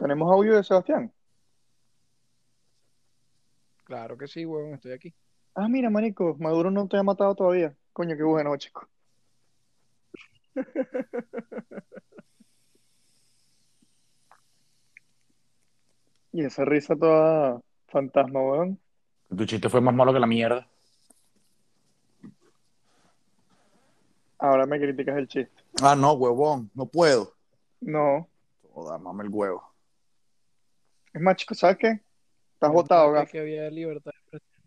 ¿Tenemos audio de Sebastián? Claro que sí, weón, estoy aquí. Ah, mira, marico, Maduro no te ha matado todavía. Coño, qué bueno, chico. Y esa risa toda fantasma, weón. Tu chiste fue más malo que la mierda. Ahora me criticas el chiste. Ah, no, huevón, no puedo. No. Joda, mame el huevo. Es más, chico, ¿sabes qué? Estás votado, gafo. que había libertad de expresión.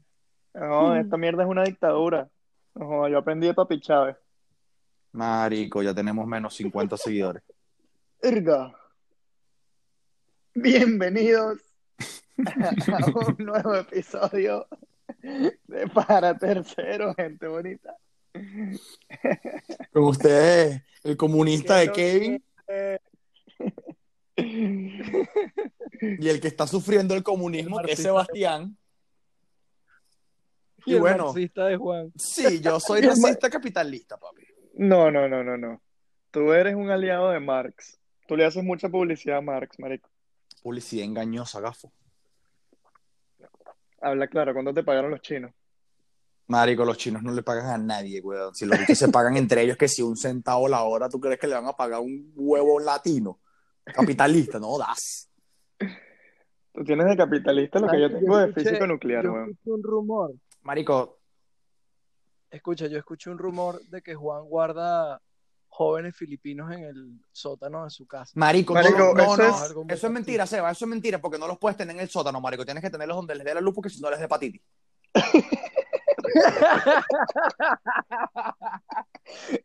No, esta mierda es una dictadura. No, yo aprendí de Papi Chávez. Marico, ya tenemos menos 50 seguidores. Erga. Bienvenidos a un nuevo episodio de Para Tercero, gente bonita. Con ustedes, el comunista de Kevin y el que está sufriendo el comunismo, El que es. Sebastián. y Y el bueno, marxista de Juan. sí, yo soy racista capitalista, papi. No, no, no, no, no. Tú eres un aliado de Marx. Tú le haces mucha publicidad a Marx, marico. Publicidad engañosa, gafo. Habla claro, ¿cuándo te pagaron los chinos? Marico, los chinos no le pagan a nadie, weón. Si los bichos se pagan entre ellos, que si un centavo la hora, ¿tú crees que le van a pagar un huevo latino? Capitalista, no das. Tú tienes de capitalista lo que yo tengo de escuché- físico nuclear, yo weón. escuché un rumor. Marico, Escucha, yo escuché un rumor de que Juan guarda jóvenes filipinos en el sótano de su casa. marico, Marico, no, no, eso no, es- eso mentira, Seba, eso es mentira, porque no los puedes tener en el sótano, marico. Tienes que tenerlos donde les dé la luz, porque si no les da hepatitis.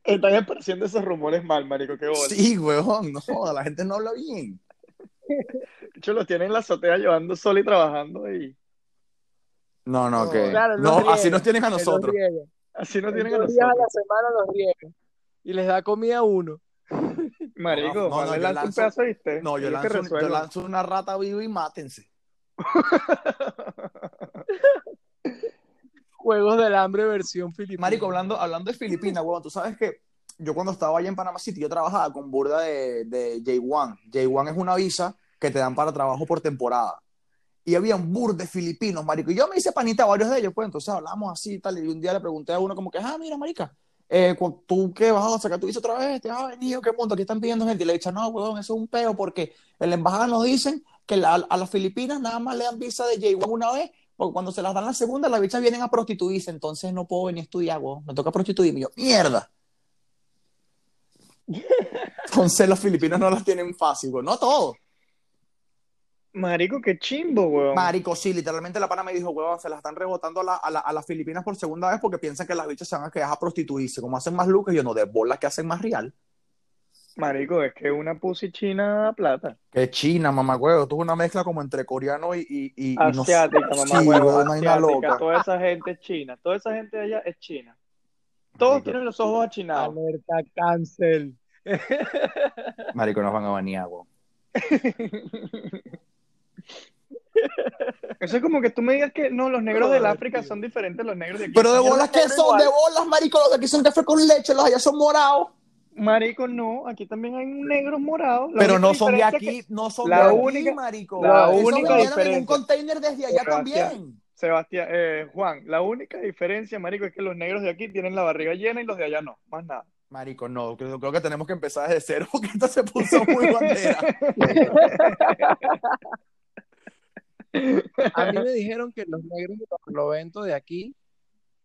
Están apareciendo esos rumores mal, marico, qué bola. Sí, weón, no joda, la gente no habla bien. De hecho, los tienen en la azotea llevando sol y trabajando y No, no, que. claro, no, así nos tienen a nosotros. así no tienen a Dos días a nosotros. la semana los. Y les da comida a uno. Marico, No, no, no, yo lanza un lanzo- pedazo, ¿viste? No, yo lanzo, yo lanzo una rata viva y mátense. Juegos del hambre versión filipina. Marico, hablando, hablando de Filipinas, weón, tú sabes que yo cuando estaba allá en Panama City, yo trabajaba con burda de, de J1. J1 es una visa que te dan para trabajo por temporada. Y había un bur de filipinos, marico. Y yo me hice panita a varios de ellos, pues entonces hablamos así y tal. Y un día le pregunté a uno como que, ah, mira, marica, eh, ¿tú qué vas a sacar tu visa otra vez? ¿Te has venido? ¿Qué mundo? ¿Qué están pidiendo gente? Y le dicho, no, weón, eso es un peo porque en la embajada nos dicen que la- a las Filipinas nada más le dan visa de J1 una vez porque cuando se las dan la segunda, las bichas vienen a prostituirse, entonces no puedo venir a estudiar, weón. Me toca prostituirme. Y yo, mierda. Entonces los filipinos no las tienen fácil, weón. No todos. Marico, qué chimbo, weón. Marico, sí, literalmente la pana me dijo, weón, se las están rebotando a, la- a la- a las Filipinas por segunda vez porque piensan que las bichas se van a quedar a prostituirse. Como hacen más lucas, yo no, de bolas que hacen más real. Marico, es que una pussy china da plata. Que China, mamá, huevo. Tuvo una mezcla como entre coreano y, y, y- y no. Asiática, mamá, Sí, weón, asiática. Toda esa gente es china. Toda esa gente de allá es china. Todos tienen los ojos achinados. Alerta cancel. marico, nos van a banear, weón. Eso es como que tú me digas que no, los negros del África son diferentes a los negros de aquí. Pero de bolas que son, de bolas, marico, los de aquí son café con leche, los de allá son morados. Marico, no, aquí también hay negros morados. La Pero no son de aquí, que- no son la de aquí, única- marico. la única vinieron en un container desde allá también. Sebastián, eh, Juan, la única diferencia, marico, es que los negros de aquí tienen la barriga llena y los de allá no, más nada. Marico, no, creo, creo que tenemos que empezar desde cero porque esto se puso muy bandera. A mí me dijeron que los negros de Barlovento de aquí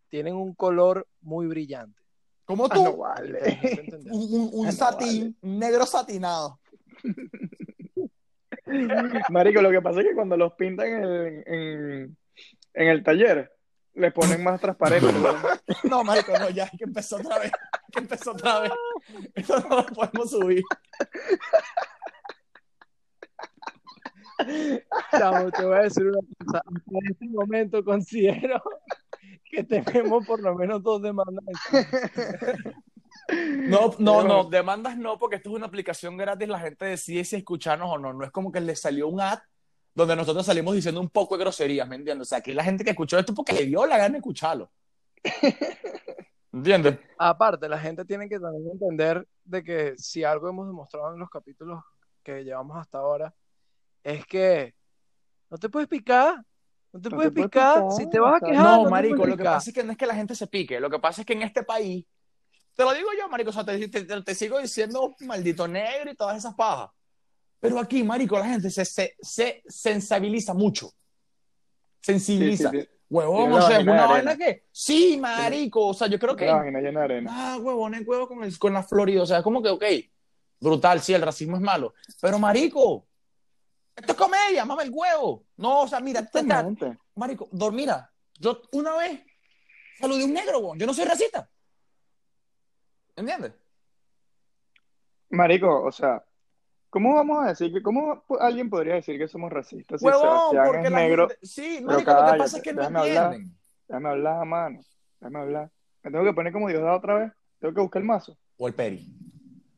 tienen un color muy brillante. Como Ah, tú, un, un- un Ah, no satín, un negro satinado. Marico, lo que pasa es que cuando los pintan en, en, en el taller, le ponen más transparente. ¿no? No, marico, no, ya, que empezó otra vez, que empezó otra vez. Esto no lo podemos subir. Chamo, te voy a decir una cosa. En este momento considero que tenemos por lo menos dos demandas. No, no, no, demandas no, porque esto es una aplicación gratis, la gente decide si escucharnos o no. No es como que le salió un ad donde nosotros salimos diciendo un poco de groserías, ¿me entiendes? O sea, aquí la gente que escuchó esto porque le dio la gana de escucharlo. ¿Entiendes? Aparte, la gente tiene que también entender de que si algo hemos demostrado en los capítulos que llevamos hasta ahora es que no te puedes picar. No te No puedes te puedes picar. Si te vas a quejar, No, no marico, lo que pasa es que no es que la gente se pique, lo que pasa es que en este país, te lo digo yo, marico, o sea, te, te- te- te sigo diciendo maldito negro y todas esas pajas. Pero aquí, marico, la gente se, se, se sensibiliza mucho. Sensibiliza. Sí, sí, sí. Huevón, o sea, es una arena. vaina que. Sí, marico, o sea, yo creo que. La vagina llena de arena. Ah, huevón, el huevo con, el, con la Florida. O sea, es como que, ok, brutal, sí, el racismo es malo. Pero, marico, esto es comedia, mama el huevo. No, o sea, mira, Exactamente. marico, dor- mira, yo una vez saludé a un negro, weón. Yo no soy racista. ¿Entiendes? Marico, o sea, ¿cómo vamos a decir que, cómo alguien podría decir que somos racistas si Huevón, Sebastián porque es la negro? gente- Sí, marico, lo que pasa es que no hablar. entienden. Déjame hablar, mano. Déjame hablar. Me tengo que poner como Diosdado otra vez. Tengo que buscar el mazo. O el peri.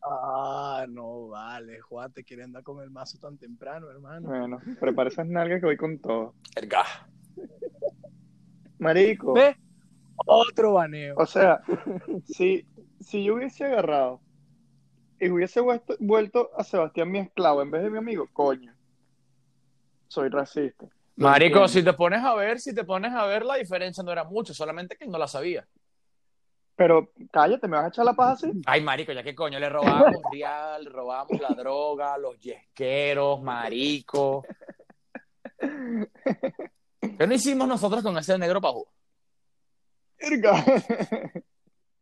Ah, no vale, Juan, te quiere andar con el mazo tan temprano, hermano. Bueno, prepara esas nalgas que voy con todo. El gas. Marico, ¿Ves? Otro baneo. o sea, si, si yo hubiese agarrado y hubiese vuelto, vuelto a Sebastián mi esclavo en vez de mi amigo, coño, soy racista. Marico, entiendo. si te pones a ver, si te pones a ver, la diferencia no era mucho, solamente que no la sabía. Pero cállate, ¿me vas a echar la paja así? Ay, marico, ya qué coño, le robábamos real, robábamos la droga, los yesqueros, marico. ¿Qué no hicimos nosotros con ese negro pajú?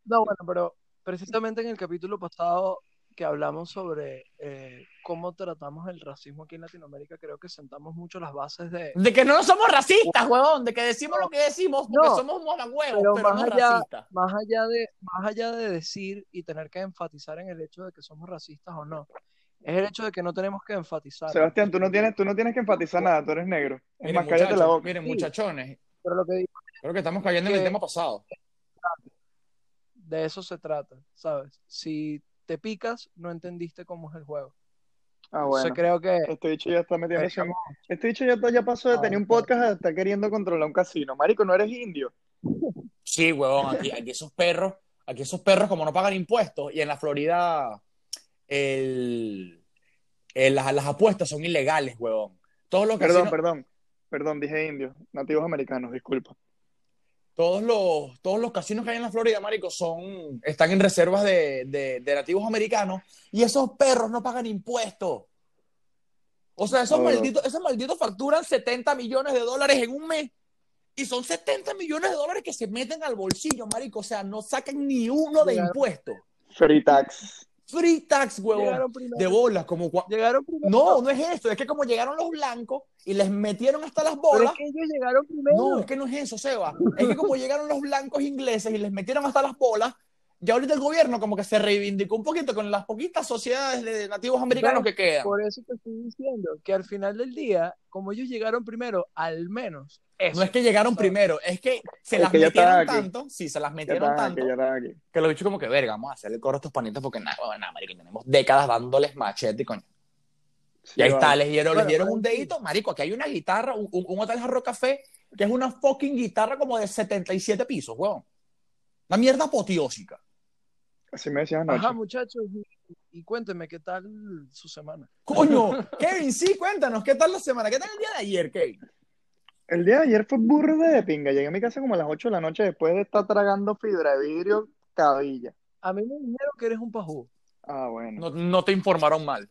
No, bueno, pero precisamente en el capítulo pasado que hablamos sobre eh, cómo tratamos el racismo aquí en Latinoamérica, creo que sentamos mucho las bases de... De que no somos racistas, huevón, de que decimos lo que decimos porque No. somos mamagüevos, Pero pero, más no allá- racistas. Más allá, de, más allá de decir y tener que enfatizar en el hecho de que somos racistas o no, es el hecho de que no tenemos que enfatizar. Sebastián, tú no tienes, tú no tienes que enfatizar nada, tú eres negro. Es Miren, más, cállate la boca. miren, Sí. muchachones, Pero lo que digo, creo que estamos cayendo en el Que- tema pasado. de eso se trata, ¿sabes? Si te picas, no entendiste cómo es el juego. Ah, Entonces bueno. creo que Este bicho ya está metiendo Estamos- Este bicho ya, ya pasó de Ah, tener un podcast a estar queriendo controlar un casino. Marico, no eres indio. Sí, huevón, aquí, aquí esos perros, aquí esos perros como no pagan impuestos y en la Florida el, el- las, las apuestas son ilegales, huevón. Todos los Perdón, casinos- perdón. Perdón, dije indio. Nativos americanos, disculpa. Todos los, todos los casinos que hay en la Florida, marico, son, están en reservas de, de- de nativos americanos y esos perros no pagan impuestos. O sea, esos Oh. malditos, esos malditos facturan 70 millones de dólares en un mes. Y son 70 millones de dólares que se meten al bolsillo, marico. O sea, no sacan ni uno de impuestos. Free tax. Free tax, huevón. De bolas, como Llegaron primero. No, no es eso. Es que como llegaron los blancos y les metieron hasta las Pero es bolas. que ellos llegaron primero. No, es que no es eso, Seba. Es que como llegaron los blancos ingleses y les metieron hasta las bolas, ya ahorita el gobierno como que se reivindicó un poquito con las poquitas sociedades de nativos americanos que quedan. Por eso te estoy diciendo que al final del día, como ellos llegaron primero, al menos eso. No es que llegaron ¿sabes? primero, es que se Es las que metieron tanto, sí, se las metieron tanto, aquí, ya que los bichos como que, verga, vamos a hacerle coro a estos panitos porque nada, bueno, nada, marico, tenemos décadas dándoles machete y coño. Sí, Y ahí vale. está, les dieron, les dieron un dedito, marico, aquí hay una guitarra, un, un, un hotel Jarro Café, que es una fucking guitarra como de 77 pisos, weón. Una mierda apoteósica. Así me decían anoche. Ajá, muchachos, y, y cuéntenme qué tal su semana. Coño, Kevin, sí, cuéntanos, ¿qué tal la semana? ¿Qué tal el día de ayer, Kevin? El día de ayer fue burro de pinga. Llegué a mi casa como a las 8 de la noche después de estar tragando fibra de vidrio cabilla. A mí me dijeron que eres un pajú. Ah, bueno. No, no te informaron mal.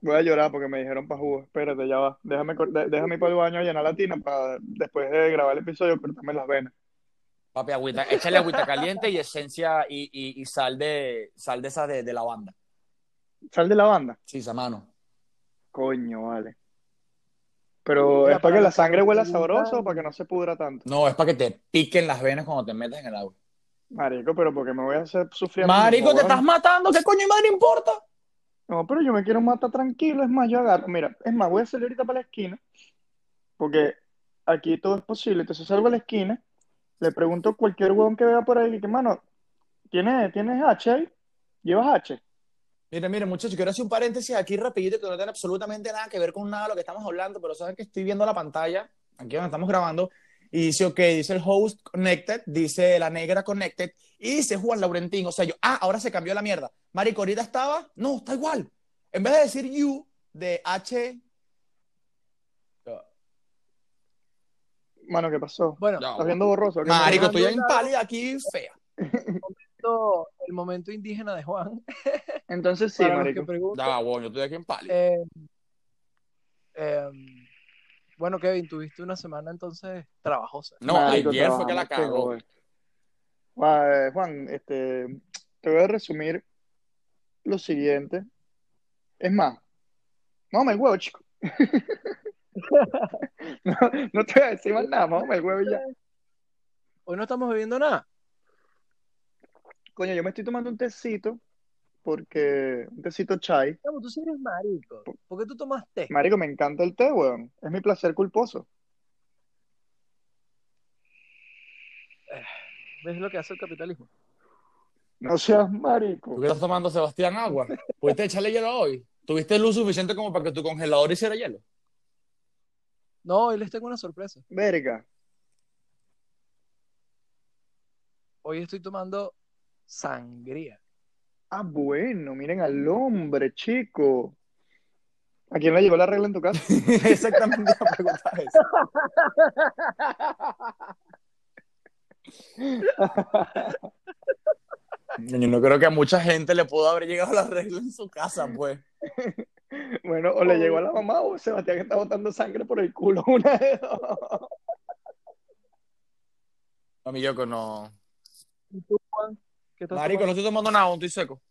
Voy a llorar porque me dijeron pa' jugo. Espérate, ya va. Déjame, déjame ir para el baño a llenar la tina para después de grabar el episodio cortarme las venas. Papi, agüita, échale agüita caliente y esencia y, y, y sal de sal de esa de, de lavanda. Sal de la banda. Sí, esa mano. Coño, vale. Pero es para que la sangre huela sabroso o para que no se pudra tanto. No, es para que te piquen las venas cuando te metas en el agua. Marico, pero porque me voy a hacer sufrir Marico, te estás matando, ¿qué coño madre importa? No, pero yo me quiero matar tranquilo. Es más, yo agarro. Mira, es más, voy a salir ahorita para la esquina. Porque aquí todo es posible. Entonces salgo a la esquina. Le pregunto a cualquier huevón que vea por ahí. Que, mano, ¿tienes, ¿tienes H ahí? ¿Llevas H? Mire, mire, muchachos, quiero hacer un paréntesis aquí rapidito que no tiene absolutamente nada que ver con nada de lo que estamos hablando, pero saben que estoy viendo la pantalla, aquí donde estamos grabando, y dice, ok, dice el host connected, dice la negra connected, y dice Juan Laurentín, o sea, yo, ah, ahora se cambió la mierda. Marico, ahorita estaba, no, está igual. en vez de decir you de H. Mano, ¿qué pasó? Bueno, Ya, ¿Estás viendo borroso? ¿Qué Marico, estoy en pálida aquí fea. el momento indígena de Juan. Entonces sí, para marico. Ya, bueno, yo estoy aquí en pálida. eh, em, bueno, Kevin, tuviste una semana entonces trabajosa. No, Marico, ayer fue que la cagó. todo. Juan, eh, Juan, este, te voy a resumir lo siguiente. Es más, no el huevo, chico. No, no te voy a decir más nada, mámame el huevo ya. Hoy no estamos bebiendo nada. Coño, yo me estoy tomando un tecito porque un tecito chai. Chamo, tú sí eres marico. ¿Por qué tú tomas té? Marico, me encanta el té, weón. Es mi placer culposo. ¿Ves lo que hace el capitalismo? No seas ¿Tú marico. qué estás tomando, Sebastián, agua? ¿Pudiste echarle hielo hoy? ¿Tuviste luz suficiente como para que tu congelador hiciera hielo? No, hoy les tengo una sorpresa. Verga. Hoy estoy tomando sangría. Ah, bueno, miren al hombre, chico. ¿A quién le llegó la regla en tu casa? Exactamente la pregunta es. Yo no creo que a mucha gente le pudo haber llegado la regla en su casa, pues. Bueno, o le llegó a la mamá o Sebastián está botando sangre por el culo. Una de dos. A mí yo que no. ¿Y tú, Juan? ¿Qué estás Marico, no estoy tomando nada, estoy seco.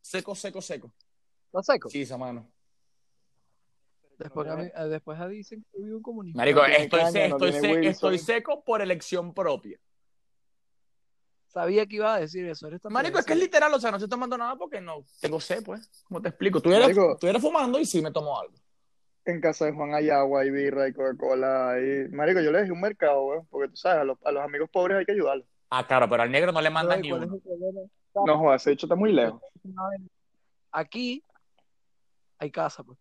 Seco, seco, seco. ¿Estás seco? Sí, esa mano. Después, a mí- eh, después a dicen que vivo un comunismo. Marico, No tiene estoy, caña, se- no estoy, tiene se- Wilson. estoy seco por elección propia. Sabía que iba a decir eso. Eres Marico, es que es literal, o sea, no estoy tomando nada porque no tengo sed, pues. ¿Cómo te explico? Estuviera, Marico. estuviera fumando y sí me tomo algo. En casa de Juan hay agua, hay birra, hay Coca-Cola. Marico, yo le dejé un mercado, weón, porque tú sabes, a los, a los amigos pobres hay que ayudarlos. Ah, claro, pero al negro no le mandan ni ¿cuál es uno. No jodas, ese hecho está muy lejos. Aquí hay casa, pues.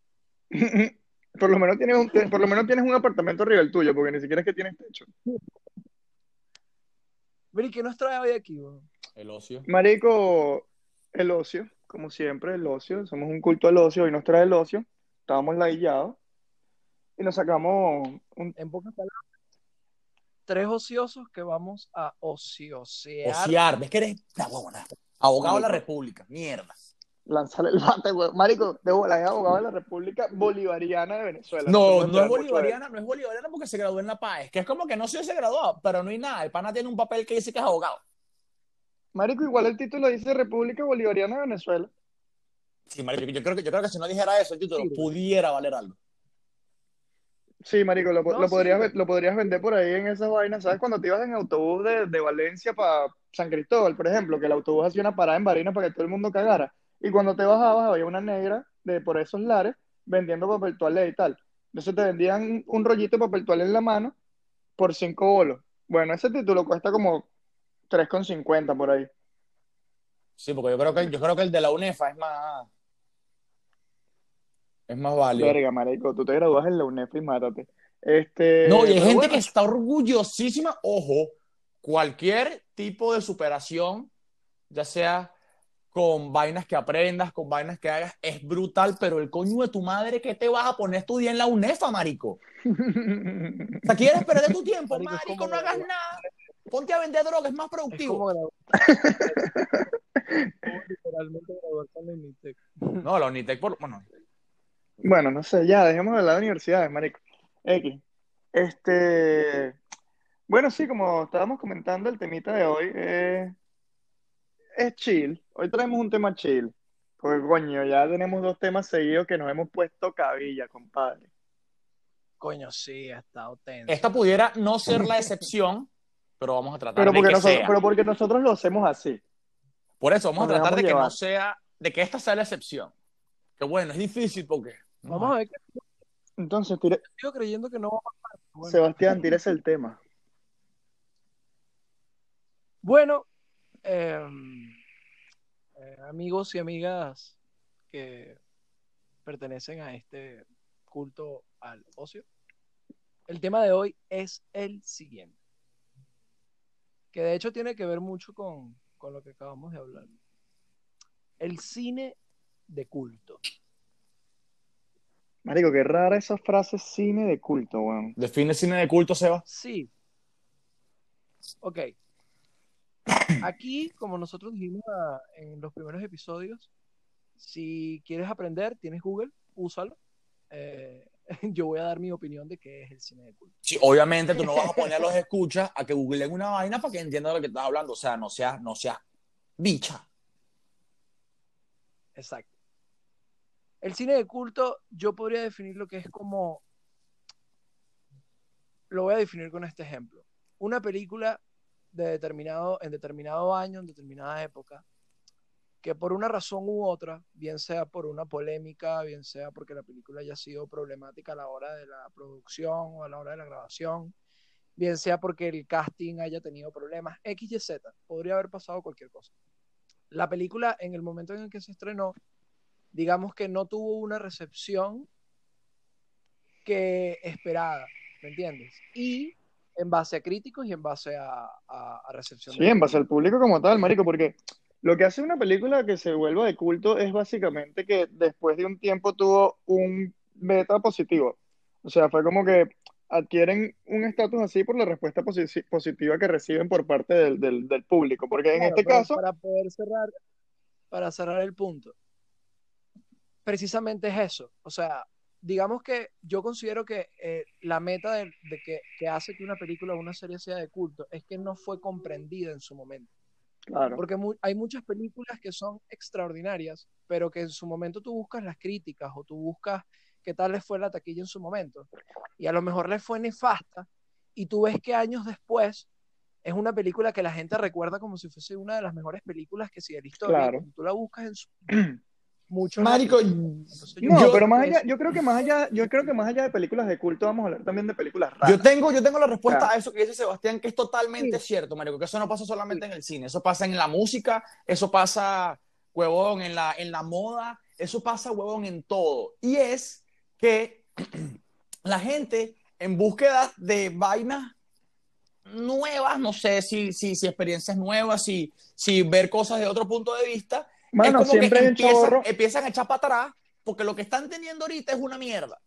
Por lo menos tienes un, por lo menos tienes un apartamento arriba del tuyo, porque ni siquiera es que tienes techo. Mira, ¿y qué nos trae hoy aquí, weón? El ocio. Marico, el ocio, como siempre, el ocio. Somos un culto al ocio, hoy nos trae el ocio. Estábamos ladillados y nos sacamos un... En pocas palabras, tres ociosos que vamos a ociosear. Ociar, ¿ves que eres la huevona? Abogado de la. República, mierda. Lanzar el bate, weón. Marico, de bola, es abogado de la República Bolivariana de Venezuela. No, no es bolivariana, no es bolivariana porque se graduó en La Paz. Que es como que no se se graduó, pero no hay nada. El pana tiene un papel que dice que es abogado. Marico, igual el título dice República Bolivariana de Venezuela. Sí, marico, yo creo que, yo creo que si no dijera eso, el título Sí. pudiera valer algo. Sí, marico, lo, No, lo sí, podrías, pero- lo podrías vender por ahí en esas vainas, ¿sabes? Cuando te ibas en autobús de, de Valencia para San Cristóbal, por ejemplo, que el autobús hacía una parada en Barinas para que todo el mundo cagara. Y cuando te bajabas había una negra de por esos lares vendiendo papel toalé y tal. Entonces te vendían un rollito de papel toalé en la mano por cinco bolos. Bueno, ese título cuesta como 3,50 por ahí. Sí, porque yo creo que, yo creo que el de la UNEFA es más. Es más válido. Verga, marico, tú te gradúas en la UNEF y mátate. Este, No, y hay gente bueno, que está orgullosísima. Ojo, cualquier tipo de superación, ya sea con vainas que aprendas, con vainas que hagas, es brutal, pero el coño de tu madre, ¿qué te vas a poner a estudiar en la UNEFA, marico? O sea, ¿quieres perder tu tiempo? Marico, no hagas nada. Ponte a vender droga, es más productivo. como literalmente la Unitec. No, la Unitec, por... bueno, Bueno, no sé, ya, dejemos de hablar de universidades, marico. X. Este, bueno, sí, como estábamos comentando, el temita de hoy eh, es chill. Hoy traemos un tema chill. Porque, coño, ya tenemos dos temas seguidos que nos hemos puesto cabilla, compadre. Coño, sí, ha estado tenso. esta pudiera no ser la excepción, pero vamos a tratar Pero de que nosotros, sea. pero porque nosotros lo hacemos así. Por eso vamos a tratar de que no sea, de que esta sea la excepción. Que bueno, es difícil porque. Vamos a ver que Entonces, tire- sigo creyendo que no va a pasar. Bueno, Sebastián, tírese el tema. Bueno, eh, amigos y amigas que pertenecen a este culto al ocio, el tema de hoy es el siguiente, que de hecho tiene que ver mucho con, con lo que acabamos de hablar. El cine de culto. Marico, qué rara esa frase cine de culto, weón. Define cine de culto, Seba. Sí. Ok. Aquí, como nosotros dijimos ah, en los primeros episodios, si quieres aprender, tienes Google, úsalo. Eh, yo voy a dar mi opinión de qué es el cine de culto. Sí, obviamente tú no vas a poner a los escuchas a que googleen una vaina para que entiendan de lo que estás hablando. O sea, no seas, no seas bicha. Exacto. El cine de culto, yo podría definir lo que es como. Lo voy a definir con este ejemplo. Una película de determinado, en determinado año, en determinada época, que por una razón u otra, bien sea por una polémica, bien sea porque la película haya sido problemática a la hora de la producción o a la hora de la grabación, bien sea porque el casting haya tenido problemas, X, Y, Z, podría haber pasado cualquier cosa. La película, en el momento en el que se estrenó, digamos que no tuvo una recepción que esperada, ¿me entiendes? Y en base a críticos y en base a, a, a recepción. Sí, en base al público como tal, marico, porque lo que hace una película que se vuelva de culto es básicamente que después de un tiempo tuvo un beta positivo. O sea, fue como que adquieren un estatus así por la respuesta posi- positiva que reciben por parte del, del- del público. Porque en Claro, este caso, Para poder cerrar, para cerrar el punto, precisamente es eso. O sea, digamos que yo considero que eh, la meta de, de que, que hace que una película o una serie sea de culto es que no fue comprendida en su momento. claro, Porque mu- hay muchas películas que son extraordinarias, pero que en su momento tú buscas las críticas o tú buscas qué tal les fue la taquilla en su momento. Y a lo mejor les fue nefasta y tú ves que años después es una película que la gente recuerda como si fuese una de las mejores películas que de la historia. Claro. Tú la buscas en su... Muchos Marico, Entonces, yo no, creo pero más que allá, yo creo que más allá, yo creo que más allá de películas de culto, vamos a hablar también de películas raras. yo tengo, yo tengo la respuesta Claro. a eso que dice Sebastián, que es totalmente Sí. cierto, Marico, que eso no pasa solamente en el cine, eso pasa en la música, eso pasa, huevón, en la, en la moda, eso pasa, huevón, en todo. Y es que la gente en búsqueda de vainas nuevas, no sé si, si, si experiencias nuevas, si, si ver cosas de otro punto de vista, Mano, es como siempre que hay un empiezan, a echar para atrás porque lo que están teniendo ahorita es una mierda.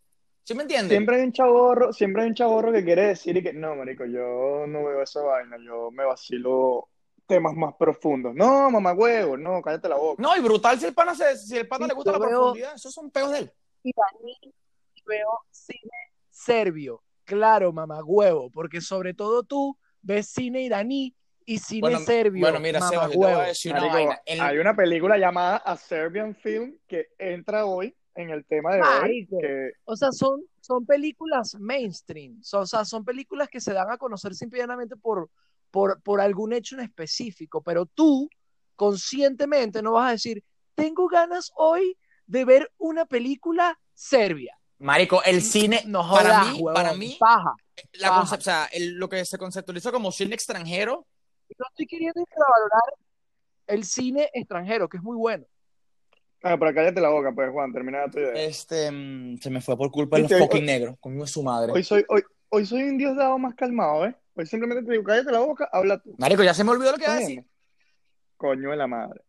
¿Sí me entiendes? siempre hay un chavorro, siempre hay un chavorro que quiere decir y que no, marico, yo no veo esa vaina, yo me vacilo temas más profundos. No, mamá huevo, no, cállate la boca. No, y brutal si el pana, se- si el pana Sí, le gusta la veo- profundidad, esos son peos de él. y veo cine serbio. Claro, mamá huevo, porque sobre todo tú ves cine iraní y cine Bueno, serbio. bueno, mira, mamá Sebas, yo te voy a huevo. decir una Marico, vaina. En- hay una película llamada A Serbian Film que entra hoy en el tema de hoy, que O sea, son, son películas mainstream. Son, o sea, son películas que se dan a conocer simplemente por, por, por algún hecho en específico. Pero tú, conscientemente, no vas a decir, tengo ganas hoy de ver una película serbia. Marico, el cine, No para jodas, mí, huevón, para mí, paja. la paja. concep- o sea, el- lo que se conceptualiza como cine extranjero, No estoy queriendo infravalorar el cine extranjero, que es muy bueno. Ah, pero cállate la boca, pues, Juan, termina tu idea. este, mm, se me fue por culpa de los Viste, hoy- fucking negros, conmigo es su madre. Hoy soy, hoy, hoy soy un dios dado más calmado, ¿eh? Hoy simplemente te digo, cállate la boca, habla tú. Marico, ya se me olvidó lo que iba a ¿Estás decir. Coño de la madre.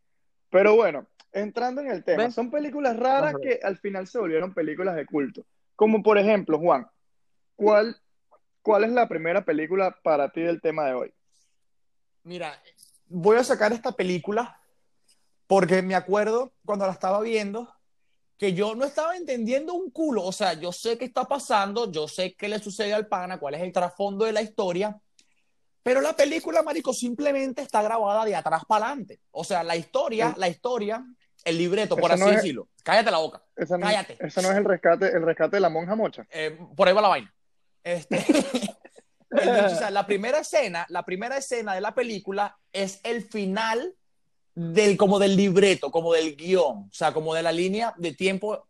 Pero bueno, entrando en el tema, ¿Ves? son películas raras Ajá. que al final se volvieron películas de culto. Como por ejemplo, Juan, ¿cuál, cuál es la primera película para ti del tema de hoy? Mira, voy a sacar esta película porque me acuerdo cuando la estaba viendo que yo no estaba entendiendo un culo. O sea, yo sé qué está pasando, yo sé qué le sucede al pana, cuál es el trasfondo de la historia, pero la película, marico, simplemente está grabada de atrás para adelante. O sea, la historia, la historia, el libreto, por así no es- decirlo. Cállate la boca. Esa no, Cállate. esa no es el rescate, el rescate de la monja mocha. Eh, por ahí va la vaina. Este, o sea, la primera escena, la primera escena de la película es el final del, como del libreto, como del guion, o sea, como de la línea de tiempo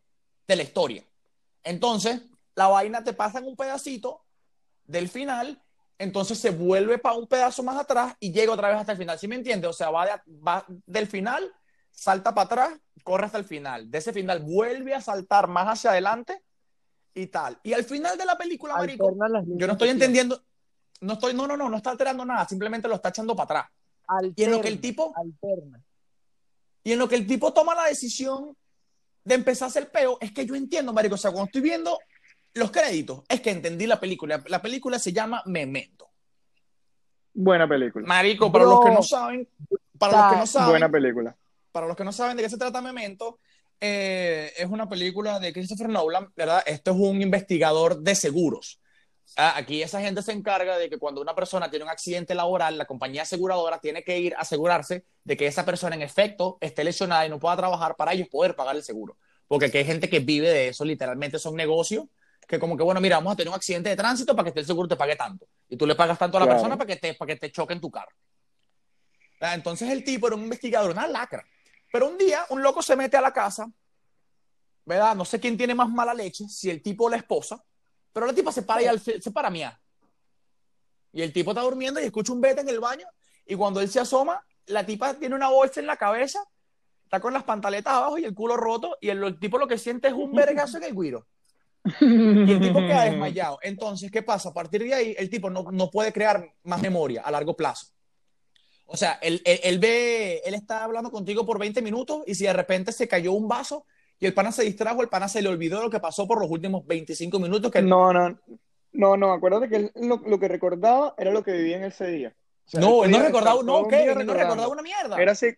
de la historia. Entonces, la vaina te pasa en un pedacito del final, entonces se vuelve para un pedazo más atrás y llega otra vez hasta el final. ¿Sí me entiendes? O sea, va, de- va del final, salta para atrás, corre hasta el final. De ese final vuelve a saltar más hacia adelante y tal. Y al final de la película, marico, yo no estoy entendiendo, no estoy, no, no, no, no está alterando nada, simplemente lo está echando para atrás. Y en lo que el Alterna, tipo, alterna. y en lo que el tipo toma la decisión de empezar a hacer peo es que yo entiendo, marico, o sea, cuando estoy viendo los créditos, es que entendí la película. La película se llama Memento. Buena película. Marico, para Bro. los que no saben, para los que no saben, Buena película. para los que no saben de qué se trata Memento, eh, es una película de Christopher Nolan, ¿verdad? Esto es un investigador de seguros. Ah, aquí esa gente se encarga de que cuando una persona tiene un accidente laboral, la compañía aseguradora tiene que ir a asegurarse de que esa persona en efecto esté lesionada y no pueda trabajar para ellos poder pagar el seguro. Porque aquí hay gente que vive de eso, literalmente son negocios que como que, bueno, mira, vamos a tener un accidente de tránsito para que esté el seguro te pague tanto. Y tú le pagas tanto a la Claro. persona para que, te, para que te choque en tu carro. Ah, Entonces el tipo era un investigador, una lacra. Pero un día un loco se mete a la casa, ¿verdad? No sé quién tiene más mala leche, si el tipo o la esposa, pero la tipa se para y al- se para a miar. Y el tipo está durmiendo y escucha un beta en el baño y cuando él se asoma, la tipa tiene una bolsa en la cabeza, está con las pantaletas abajo y el culo roto y el, el tipo lo que siente es un vergazo en el guiro. Y el tipo queda desmayado. Entonces, ¿qué pasa? A partir de ahí, el tipo no, no puede crear más memoria a largo plazo. O sea, él, él, él ve, él está hablando contigo por 20 minutos y si de repente se cayó un vaso y el pana se distrajo, el pana se le olvidó lo que pasó por los últimos 25 minutos que No, no, no, no, acuérdate que él lo, lo que recordaba era lo que vivía en ese día. O sea, no, él no recordaba, no, ¿qué? Él no recordaba una mierda. Era así.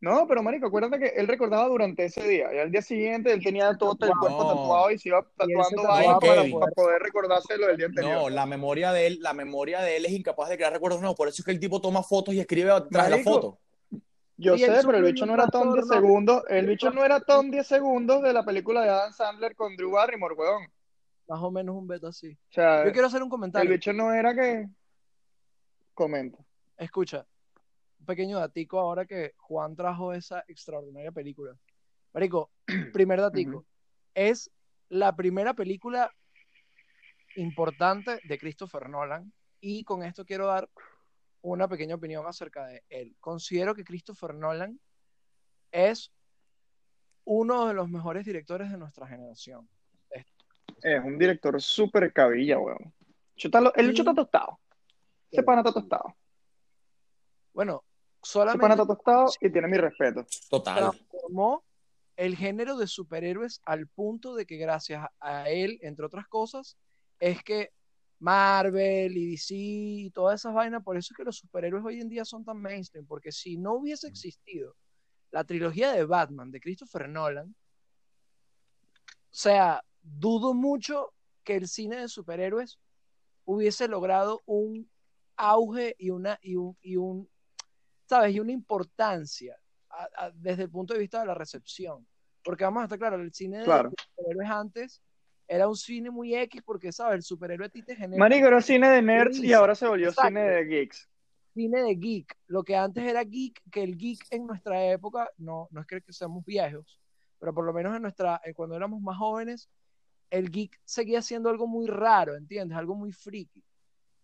No, pero marico, acuérdate que él recordaba durante ese día. Y al día siguiente él tenía todo el No. cuerpo tatuado y se iba tatuando vainas para para, poder- recordarse lo del día anterior. No, la memoria de él, la memoria de él es incapaz de crear recuerdos nuevos. Por eso es que el tipo toma fotos y escribe tras la Marico, foto. Yo sé, pero el bicho no era Tom 10 trastorno. segundos. El bicho no era Tom 10 segundos de la película de Adam Sandler con Drew Barrymore, weón. Más o menos un beta así. O sea, Yo quiero hacer un el comentario. bicho no era que. Comenta. Escucha, un pequeño datico ahora que Juan trajo esa extraordinaria película. Marico, primer datico. Es la primera película importante de Christopher Nolan y con esto quiero dar una pequeña opinión acerca de él. Considero que Christopher Nolan es uno de los mejores directores de nuestra generación. Es un director súper cabilla, weón. El bicho El Y- está tostado. Ese pana está tostado. Bueno, Ese pana solamente está tostado y tiene mi respeto. Total. transformó el género de superhéroes al punto de que gracias a él, entre otras cosas, es que Marvel y DC y todas esas vainas, por eso es que los superhéroes hoy en día son tan mainstream, porque si no hubiese existido la trilogía de Batman de Christopher Nolan, o sea, dudo mucho que el cine de superhéroes hubiese logrado un auge y una y un, y un sabes y una importancia a- a- desde el punto de vista de la recepción porque vamos a estar claro el cine de superhéroes antes era un cine muy X porque sabes el superhéroe a ti te genera Marico era cine de nerds y ahora se volvió Exacto. cine de geeks. cine de geek lo que antes era geek que el geek en nuestra época no no es que seamos viejos pero por lo menos en nuestra eh, cuando éramos más jóvenes el geek seguía siendo algo muy raro ¿entiendes? algo muy friki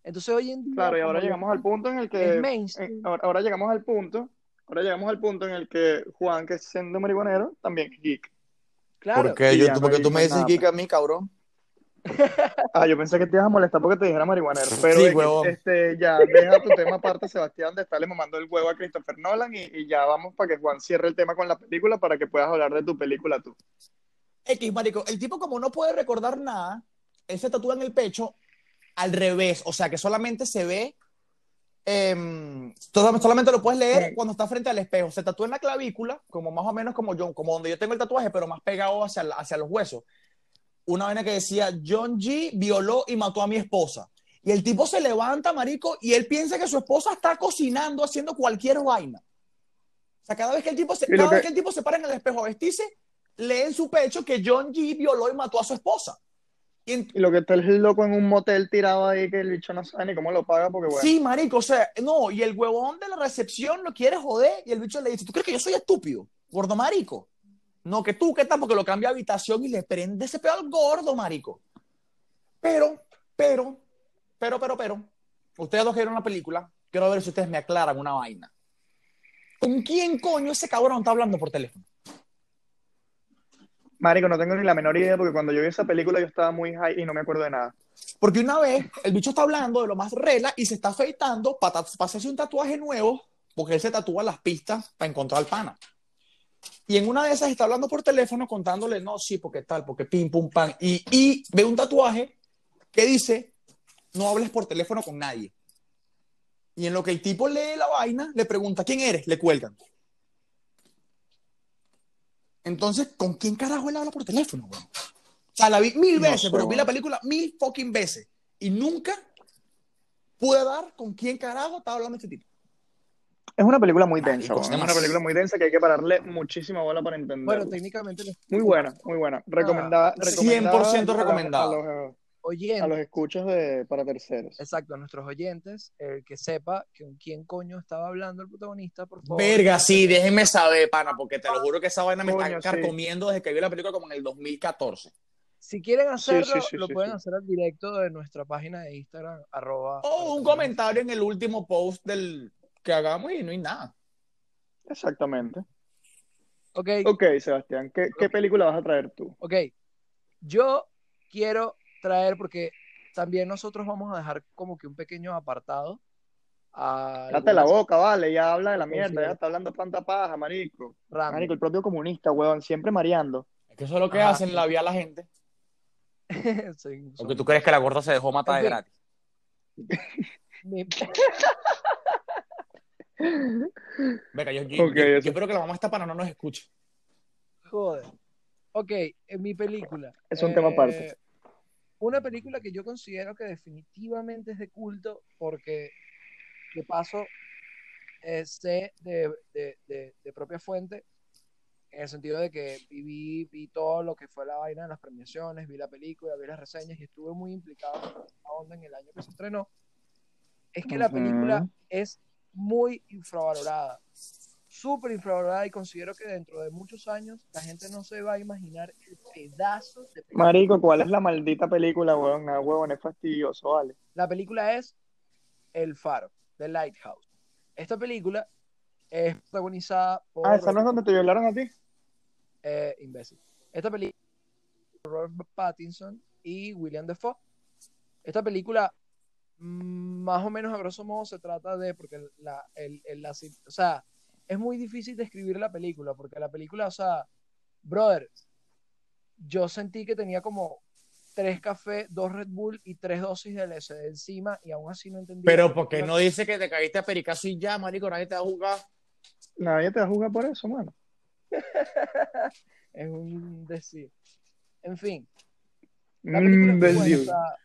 entonces hoy en día Claro, y ahora llegamos al punto en el es que. mainstream. ahora, ahora llegamos al punto. Ahora llegamos al punto en el que Juan, que siendo marihuanero, también es geek. Claro ¿Por qué? Y Yo- porque tú me dices geek a mí, cabrón. Ah, yo pensé que te ibas a molestar porque te dijera marihuanero. Pero Sí, huevón. este, ya, deja tu tema aparte, Sebastián, de estarle mamando el huevo a Christopher Nolan y, y ya vamos para que Juan cierre el tema con la película para que puedas hablar de tu película tú. X, marico, el tipo como no puede recordar nada, él se tatúa en el pecho al revés, o sea que solamente se ve, todo- solamente lo puedes leer cuando está frente al espejo, se tatúa en la clavícula, como más o menos como yo, como donde yo tengo el tatuaje, pero más pegado hacia, hacia los huesos. Una vaina que decía, John G violó y mató a mi esposa. Y el tipo se levanta, marico, y él piensa que su esposa está cocinando, haciendo cualquier vaina. O sea, cada vez que el tipo se, cada que- vez que el tipo se para en el espejo a vestirse, lee en su pecho que John G violó y mató a su esposa. Y lo que está el loco en un motel tirado ahí que el bicho no sabe ni cómo lo paga porque, bueno. Sí, marico, o sea, no, y el huevón de la recepción lo quiere joder y el bicho le dice, ¿tú crees que yo soy estúpido? Gordo marico. No, que tú, ¿qué tal? Porque lo cambia de habitación y le prende ese pedo al gordo, marico. Pero, pero, pero, pero, pero, ustedes dos que vieron la película, quiero ver si ustedes me aclaran una vaina. ¿Con quién coño ese cabrón está hablando por teléfono? Marico, no tengo ni la menor idea porque cuando yo vi esa película yo estaba muy high y no me acuerdo de nada. Porque una vez el bicho está hablando de lo más regla y se está afeitando para hacerse un tatuaje nuevo, porque él se tatúa las pistas para encontrar al pana. Y en una de esas está hablando por teléfono contándole, no, sí, porque tal, porque pim, pum, pam. Y, y ve un tatuaje que dice, no hables por teléfono con nadie. Y en lo que el tipo lee la vaina, le pregunta, ¿quién eres? Le cuelgan. Entonces, ¿con quién carajo él habla por teléfono, weón? O sea, la vi mil No veces, sé, pero vi la película mil fucking veces. Y nunca pude dar con quién carajo estaba hablando este tipo. Es una película muy densa. Es una película muy densa que hay que pararle muchísima bola para entender. Bueno, técnicamente muy buena, muy buena. Recomendada. Ah, 100% recomendada. A los, a los oyentes, escuchas de, para terceros. exacto, a nuestros oyentes, el que sepa que con quién coño estaba hablando el protagonista, por favor. Verga, sí, déjenme saber, pana, porque te lo juro que esa vaina me Coño, está sí. carcomiendo desde que vi la película como en el 2014. Si quieren hacerlo, sí, sí, lo sí, pueden sí. hacer al directo de nuestra página de Instagram, arroba. O un comentario en el último post del que hagamos y no hay nada. Exactamente. Ok, Ok, Sebastián, ¿qué, qué película vas a traer tú? ok. Yo quiero traer, porque también nosotros vamos a dejar como que un pequeño apartado. a Date la boca, vale, ya habla de la mierda, sí. ya está hablando tanta paja, marico. random. Marico, el propio comunista, weón, siempre mareando. Es que eso es lo que Ajá. hacen la vía a la gente. Sí, Porque tú crees que la gorda se dejó matar de gratis. Venga, yo, yo- espero que la mamá esta pana no nos escuche. Joder. Ok, en mi película. Es un tema eh, aparte. Una película que yo considero que definitivamente es de culto porque, de paso, eh, sé de, de- de- de propia fuente, en el sentido de que viví, vi todo lo que fue la vaina de las premiaciones, vi la película, vi las reseñas y estuve muy implicado en la onda en el año que se estrenó, es que la Ujú. película es muy infravalorada, súper infravalorada y considero que dentro de muchos años la gente no se va a imaginar el pedazo de película. Marico, ¿cuál es la maldita película, weón? Ah, weón, es fastidioso, vale. La película es El Faro, The Lighthouse. Esta película es protagonizada por Ah, ¿esa no es donde te violaron a ti? eh, imbécil. Esta película Robert Pattinson y William Defoe. Esta película, mm, más o menos a grosso modo, se trata de, porque la, el, el- la o sea, es muy difícil describir la película, porque la película, o sea, brother, yo sentí que tenía como tres cafés, dos Red Bull y tres dosis de LSD encima, y aún así no entendí. Pero ¿por qué no dice que te caíste a pericazo y ya, marico? Nadie te va a jugar. Nadie te va a jugar por eso, mano. Es un decir. En fin, La película Mm, es muy buena, imbécil. o sea,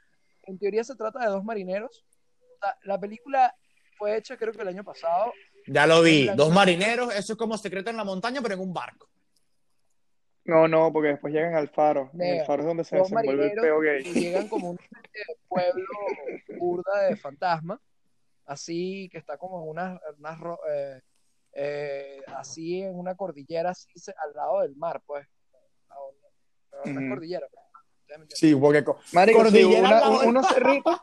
en teoría se trata de dos marineros. La película fue hecha creo que el año pasado. Ya lo vi. Dos marineros, eso es como secreto en la montaña, pero en un barco. No, no, porque después llegan al faro. En el faro es donde se desenvuelve el peo gay. llegan como un pueblo burda de fantasma, así que está como en una, unas ro- eh, eh, así en una cordillera así al lado del mar, pues. Una Ujú. cordillera. pues. Sí, porque co- Marico, sí, Cordillera una- al lado un- del unos cerritos,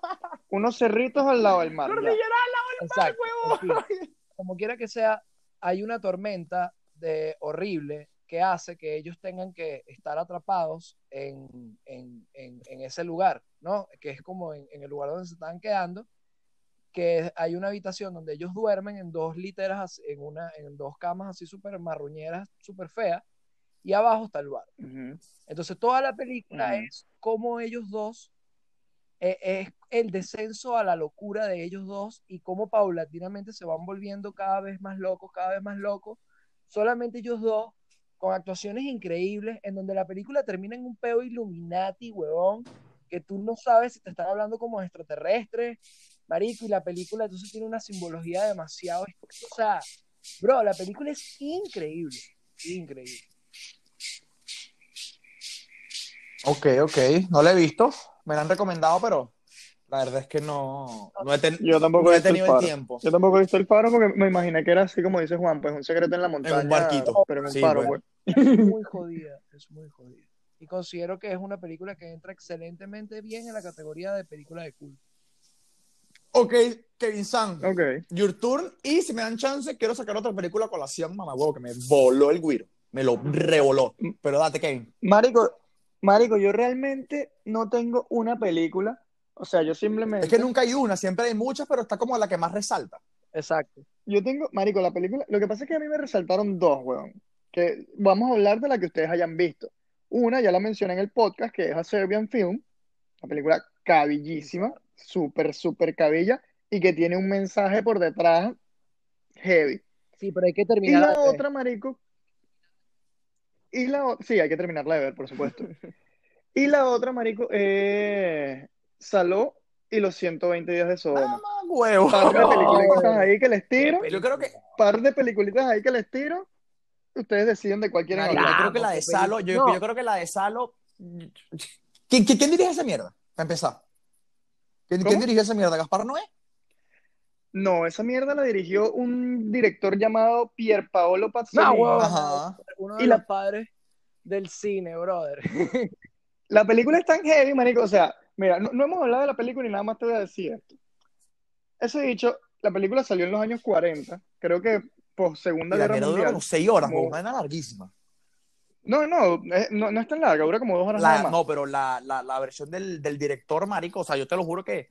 unos cerritos al lado del mar. ya. Cordillera Exacto. en fin. como quiera que sea, hay una tormenta de horrible que hace que ellos tengan que estar atrapados en, en- en- en ese lugar, ¿no? Que es como en, el lugar donde se estaban quedando, que hay una habitación donde ellos duermen en dos literas, en, una, en dos camas así súper marruñeras, súper feas, y abajo está el bar. Ujú. Entonces toda la película Ujú. es cómo ellos dos, eh, es el descenso a la locura de ellos dos y cómo paulatinamente se van volviendo cada vez más locos, cada vez más locos. Solamente ellos dos, con actuaciones increíbles, en donde la película termina en un peo Illuminati, huevón, que tú no sabes si te están hablando como extraterrestres, marico, y la película entonces tiene una simbología demasiado... O bro, la película es increíble, increíble. Ok, ok. No la he visto. Me la han recomendado, pero la verdad es que no, no he, ten- Yo tampoco no he el tenido el tiempo. Yo tampoco he visto el faro porque me imaginé que era así como dice Juan, pues un secreto en la montaña. barquito. Pero en un Sí, faro, pues. pues. es muy jodida, es muy jodida. Y considero que es una película que entra excelentemente bien en la categoría de película de culto. Ok, Kevin San. Ok. Your Turn. Y si me dan chance, quiero sacar otra película a colación, mamá huevo, que me voló el guiro. Me lo revoló. Pero date, Kevin. Marico, Marico, yo realmente no tengo una película. O sea, yo simplemente. Es que nunca hay una, siempre hay muchas, pero está como la que más resalta. Exacto. Yo tengo, Marico, la película. Lo que pasa es que a mí me resaltaron dos, weón. que vamos a hablar de la que ustedes hayan visto. Una, ya la mencioné en el podcast, que es A Serbian Film, una película cabillísima, súper, súper cabilla, y que tiene un mensaje por detrás heavy. Sí, pero hay que Y terminar. la de ver. otra, marico, y la o- sí, hay que terminarla de ver, por supuesto. Y la otra, marico, es Saló y los 120 días de Sodoma. Mamá, huevo. Par de No. peliculitas ahí que les tiro, Yo creo que, par de peliculitas ahí que les tiro, ustedes deciden de Marico, hablar. yo creo que la de Salo, yo, No. yo creo que la de Salo. ¿Quién, quién, quién dirige esa mierda? Para empezar. ¿Quién, dirige esa mierda? ¿Gaspar Noé? No, esa mierda la dirigió un director llamado Pier Paolo No, Ajá. Uno de Y la- los padres del cine, brother. La película es tan heavy, marico. O sea, mira, no, no hemos hablado de la película y nada más te voy a decir esto. Eso dicho, la película salió en los años 40, creo que Y Segunda la Guerra mierda dura Mundial. como 6 horas, Como- una larguísima. No, no, no, no es tan larga, dura como dos horas La- nada más. no, pero la, la, la versión del, del director, marico, o sea, yo te lo juro que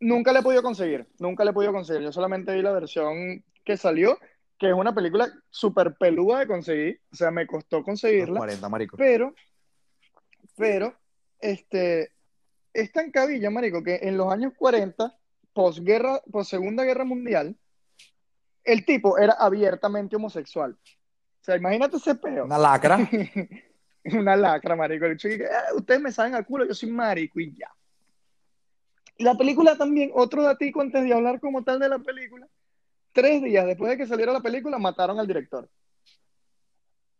Nunca la he podido conseguir, nunca la he podido conseguir. Yo solamente vi la versión que salió, que es una película súper peluda de conseguir, o sea, me costó conseguirla. 40, marico. Pero, pero, este, es tan cabilla, marico, que en los años 40, posguerra, post Segunda Guerra Mundial, el tipo era abiertamente homosexual. O sea, imagínate ese peo. Una lacra. Una lacra, marico. El chico que, "Ah, ustedes me saben a culo, yo soy marico y ya. Y la película también, otro datico antes de hablar como tal de la película, tres días después de que saliera la película, mataron al director.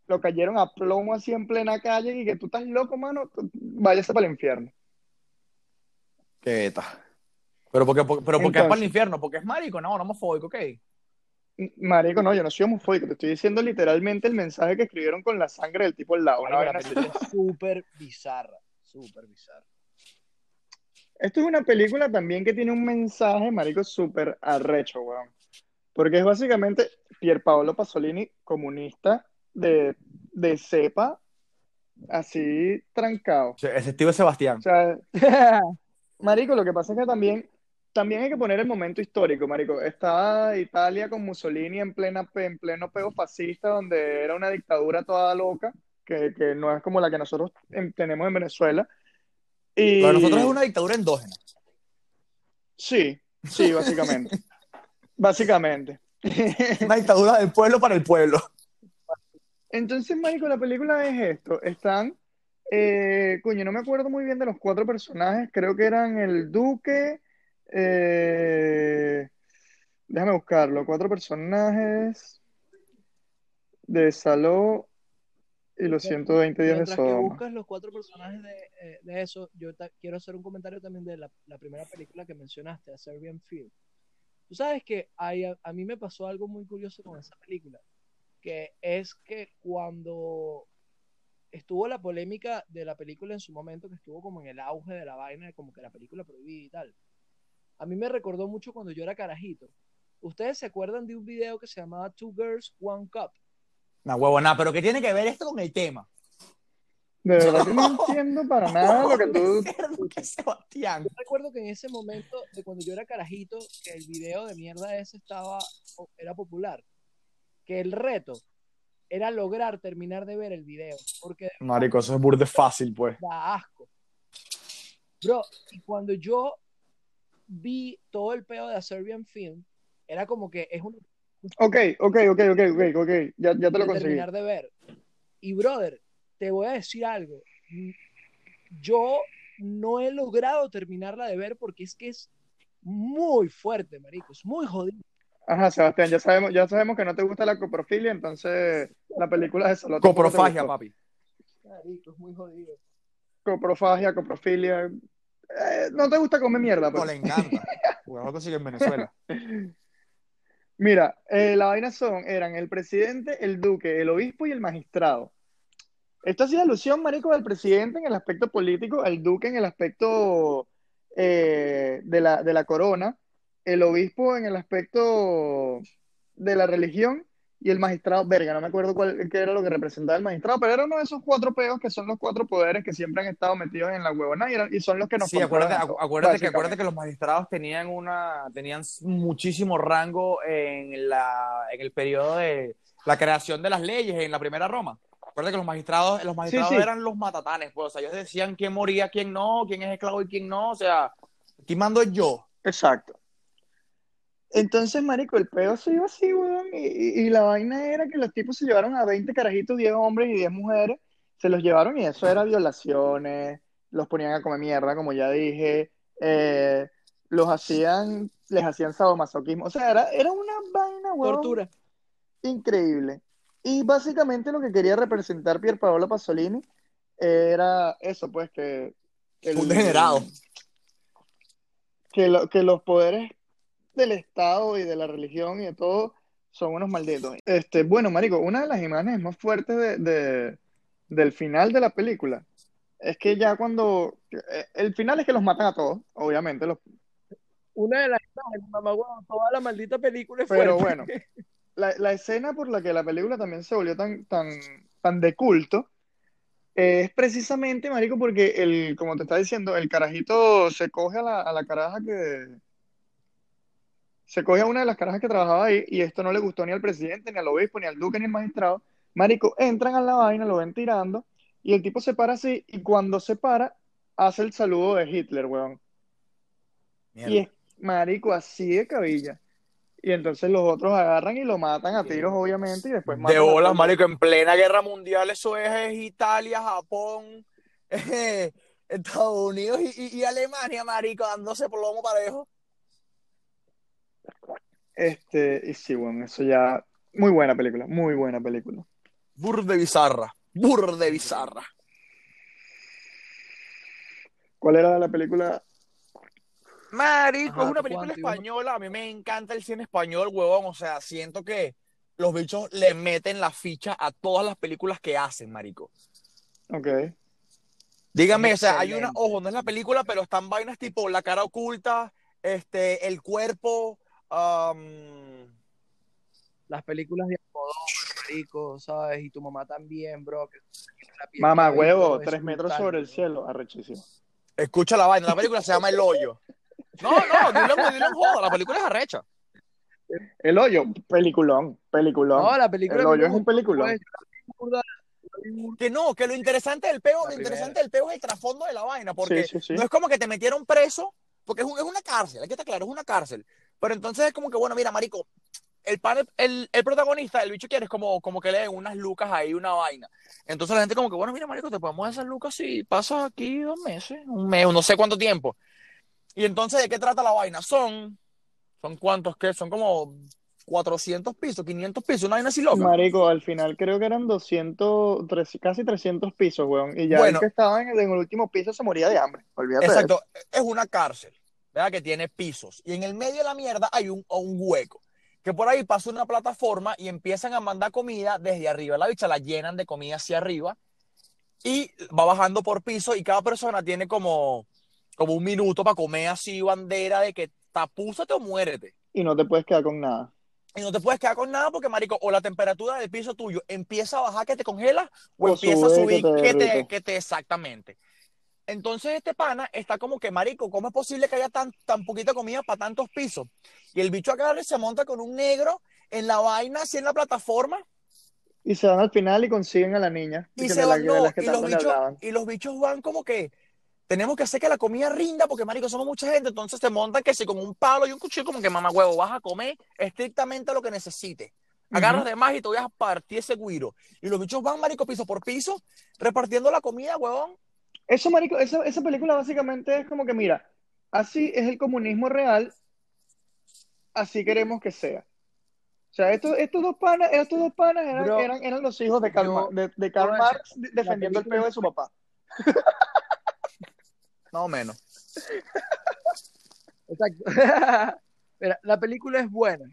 Lo cayeron a plomo así en plena calle y que tú estás loco, mano, váyase para el infierno. Qué beta. Pero porque, porque- pero porque es para el infierno, porque es marico, no, no homofóbico, ok. Marico, no, yo no soy homofóbico, te estoy diciendo literalmente el mensaje que escribieron con la sangre del tipo al lado. una la película es súper bizarra. Súper bizarra. Esto es una película también que tiene un mensaje, marico, súper arrecho, weón. Porque es básicamente Pierpaolo Pasolini, comunista de, de cepa, así trancado. O sea, Ese tío es Sebastián. O sea, marico, lo que pasa es que también, también hay que poner el momento histórico, marico. Estaba Italia con Mussolini en plena, en pleno peo fascista, donde era una dictadura toda loca, que, que no es como la que nosotros em, tenemos en Venezuela. Y... Para nosotros es una dictadura endógena. Sí, sí, básicamente. Básicamente. Una dictadura del pueblo para el pueblo. Entonces, marico, la película es esto. Están, eh, coño, no me acuerdo muy bien de los cuatro personajes. Creo que eran el Duque. eh, déjame buscarlo. Cuatro personajes de Saló y los 120 días de Mientras que Sodoma. buscas los cuatro personajes de, eh, de eso, yo ta- quiero hacer un comentario también de la, la primera película que mencionaste, A Serbian Film. Tú sabes que hay- a, a mí me pasó algo muy curioso con esa película, que es que cuando estuvo la polémica de la película en su momento, que estuvo como en el auge de la vaina, de como que la película prohibida y tal, a mí me recordó mucho cuando yo era carajito. ¿Ustedes se acuerdan de un video que se llamaba Two Girls, One Cup? Una huevona, pero ¿qué tiene que ver esto con el tema? De verdad que no entiendo para nada lo que tú. Sebastián. Yo recuerdo que en ese momento de cuando yo era carajito, que el video de mierda ese estaba, era popular, que el reto era lograr terminar de ver el video, porque Marico, eso es burde fácil, pues. da asco. Bro, y cuando yo vi todo el peo de A Serbian Film, era como que es un Ok, ok, ok, ok, ok, ok. Ya, ya te lo conseguí. terminar de ver. Y brother, te voy a decir algo. Yo no he logrado terminarla de ver porque es que es muy fuerte, marico, es muy jodido. Ajá, Sebastián, ya sabemos, ya sabemos que no te gusta la coprofilia, entonces la película tampoco te Coprofagia, papi. Marico, es muy jodido. Coprofagia, coprofilia. Eh, no te gusta comer mierda, No pues. le encanta. Porque no lo consigue en Venezuela. Mira, eh, la vaina son, eran el presidente, el duque, el obispo y el magistrado. Esto hacía alusión, marico, al presidente en el aspecto político, al duque en el aspecto eh, de la, de la corona, el obispo en el aspecto de la religión y el magistrado, verga, no me acuerdo cuál, qué era lo que representaba el magistrado, pero era uno de esos cuatro peos que son los cuatro poderes que siempre han estado metidos en la huevona y, eran- y son los que nos Sí, acuérdate, todos, acuérdate, que, acuérdate que los magistrados tenían una, tenían muchísimo rango en la, en el periodo de, la creación de las leyes en la primera Roma. Recuerda que los magistrados, los magistrados sí. eran los matatanes, pues, o sea, ellos decían quién moría, quién no, quién es esclavo y quién no, o sea, aquí mando yo. Exacto. Entonces, marico, el pedo se iba así, weón, y, la vaina era que los tipos se llevaron a 20 carajitos, 10 hombres y 10 mujeres, se los llevaron y eso era violaciones, los ponían a comer mierda, como ya dije, eh, los hacían, les hacían sadomasoquismo, o sea, era, era una vaina, weón, Tortura. increíble. Y básicamente lo que quería representar Pier Paolo Pasolini era eso, pues, que, que Un degenerado. que, lo- que los poderes del Estado y de la religión y de todo son unos malditos. Este, bueno, marico, una de las imágenes más fuertes de, de- del final de la película es que ya cuando eh, el final es que los matan a todos, obviamente, los, Una de las imágenes, mamá, huevo, toda la maldita película es pero fuerte. bueno, la, la escena por la que la película también se volvió tan, tan, tan de culto es precisamente, marico, porque el, como te está diciendo, el carajito se coge a la, a la caraja que se coge a una de las carajas que trabajaba ahí y esto no le gustó ni al presidente, ni al obispo, ni al duque, ni al magistrado. Marico, entran a la vaina, lo ven tirando y el tipo se para así y cuando se para hace el saludo de Hitler, weón. Y es, marico, así de cabilla. Y entonces los otros agarran y lo matan a tiros, obviamente, y después matan De a bolas, marico, en plena guerra mundial, eso es, es Italia, Japón, eh, Estados Unidos y, y- y Alemania, marico, dándose por lomo parejo. Este, y sí, bueno, eso ya. Muy buena película, muy buena película. Burde bizarra, burde bizarra. ¿Cuál era la película? Marico, Ajá, es una ¿tú película española, a mí me encanta el cine español, huevón, o sea, siento que los bichos le meten la ficha a todas las películas que hacen, marico. Ok. Dígame, o Es sea, hay una, excelente. ojo, no es la película, pero están vainas tipo La cara oculta, este, El cuerpo, Las películas de Almodóvar, marico, ¿sabes? Y tu mamá también, bro. que Mamá, huevo, tres es metros brutal, sobre el bro. cielo, arrechísimo. escucha la vaina, la película se llama El Hoyo. No, no, dile, dile en joda, la película es arrecha. El hoyo, peliculón, peliculón. No, la película El hoyo es un peliculón. pues. Que no, que lo interesante del peo, La lo primera. interesante del peo es el trasfondo de la vaina, porque Sí, sí, sí. no es como que te metieron preso, porque es, un- es una cárcel, hay que estar claro, es una cárcel. Pero entonces es como que, bueno, mira, marico, el, pan- el, el protagonista, el bicho quiere, es como, como que le den unas lucas ahí, una vaina. Entonces la gente como que, bueno, mira, marico, te podemos dar esas lucas si pasas aquí dos meses, un mes, no sé cuánto tiempo. Y entonces, ¿de qué trata la vaina? Son, ¿son cuántos qué? Son como 400 pisos, 500 pisos, una vaina así loca. Marico, al final creo que eran 200, tres- casi 300 pisos, weón. Y ya Bueno. el que estaba en el, en el último piso se moría de hambre. Olvídate de Exacto, es una cárcel, ¿verdad? Que tiene pisos. Y en el medio de la mierda hay un, un hueco. Que por ahí pasa una plataforma y empiezan a mandar comida desde arriba. La bicha la llenan de comida hacia arriba y va bajando por piso y cada persona tiene como, como un minuto para comer así bandera de que tapúzate o muérete. Y no te puedes quedar con nada. Y no te puedes quedar con nada porque, marico, o la temperatura del piso tuyo empieza a bajar que te congela o, O empieza a que subir te que te, que te exactamente. Entonces este pana está como que, marico, ¿cómo es posible que haya tan, tan poquita comida para tantos pisos? Y el bicho y se monta con un negro en la vaina, así en la plataforma, Y se van al final y consiguen a la niña. y se la- van, de no, las que y los bichos, y los bichos van como que, tenemos que hacer que la comida rinda, porque, marico, somos mucha gente, entonces se montan que si con un palo y un cuchillo, como que, mamá huevo, vas a comer estrictamente lo que necesites. Agarras Ujú. de más y te voy a partir ese guiro. Y los bichos van, marico, piso por piso, repartiendo la comida, huevón. Eso, marico, esa, esa película básicamente es como que, mira, así es el comunismo real, así queremos que sea. O sea, estos, estos dos panas, estos dos panas eran, Bro, eran, eran los hijos de Karl, yo- de, de Karl Marx de- defendiendo el peo de su papá. Más o menos. Exacto. Mira, la película es buena,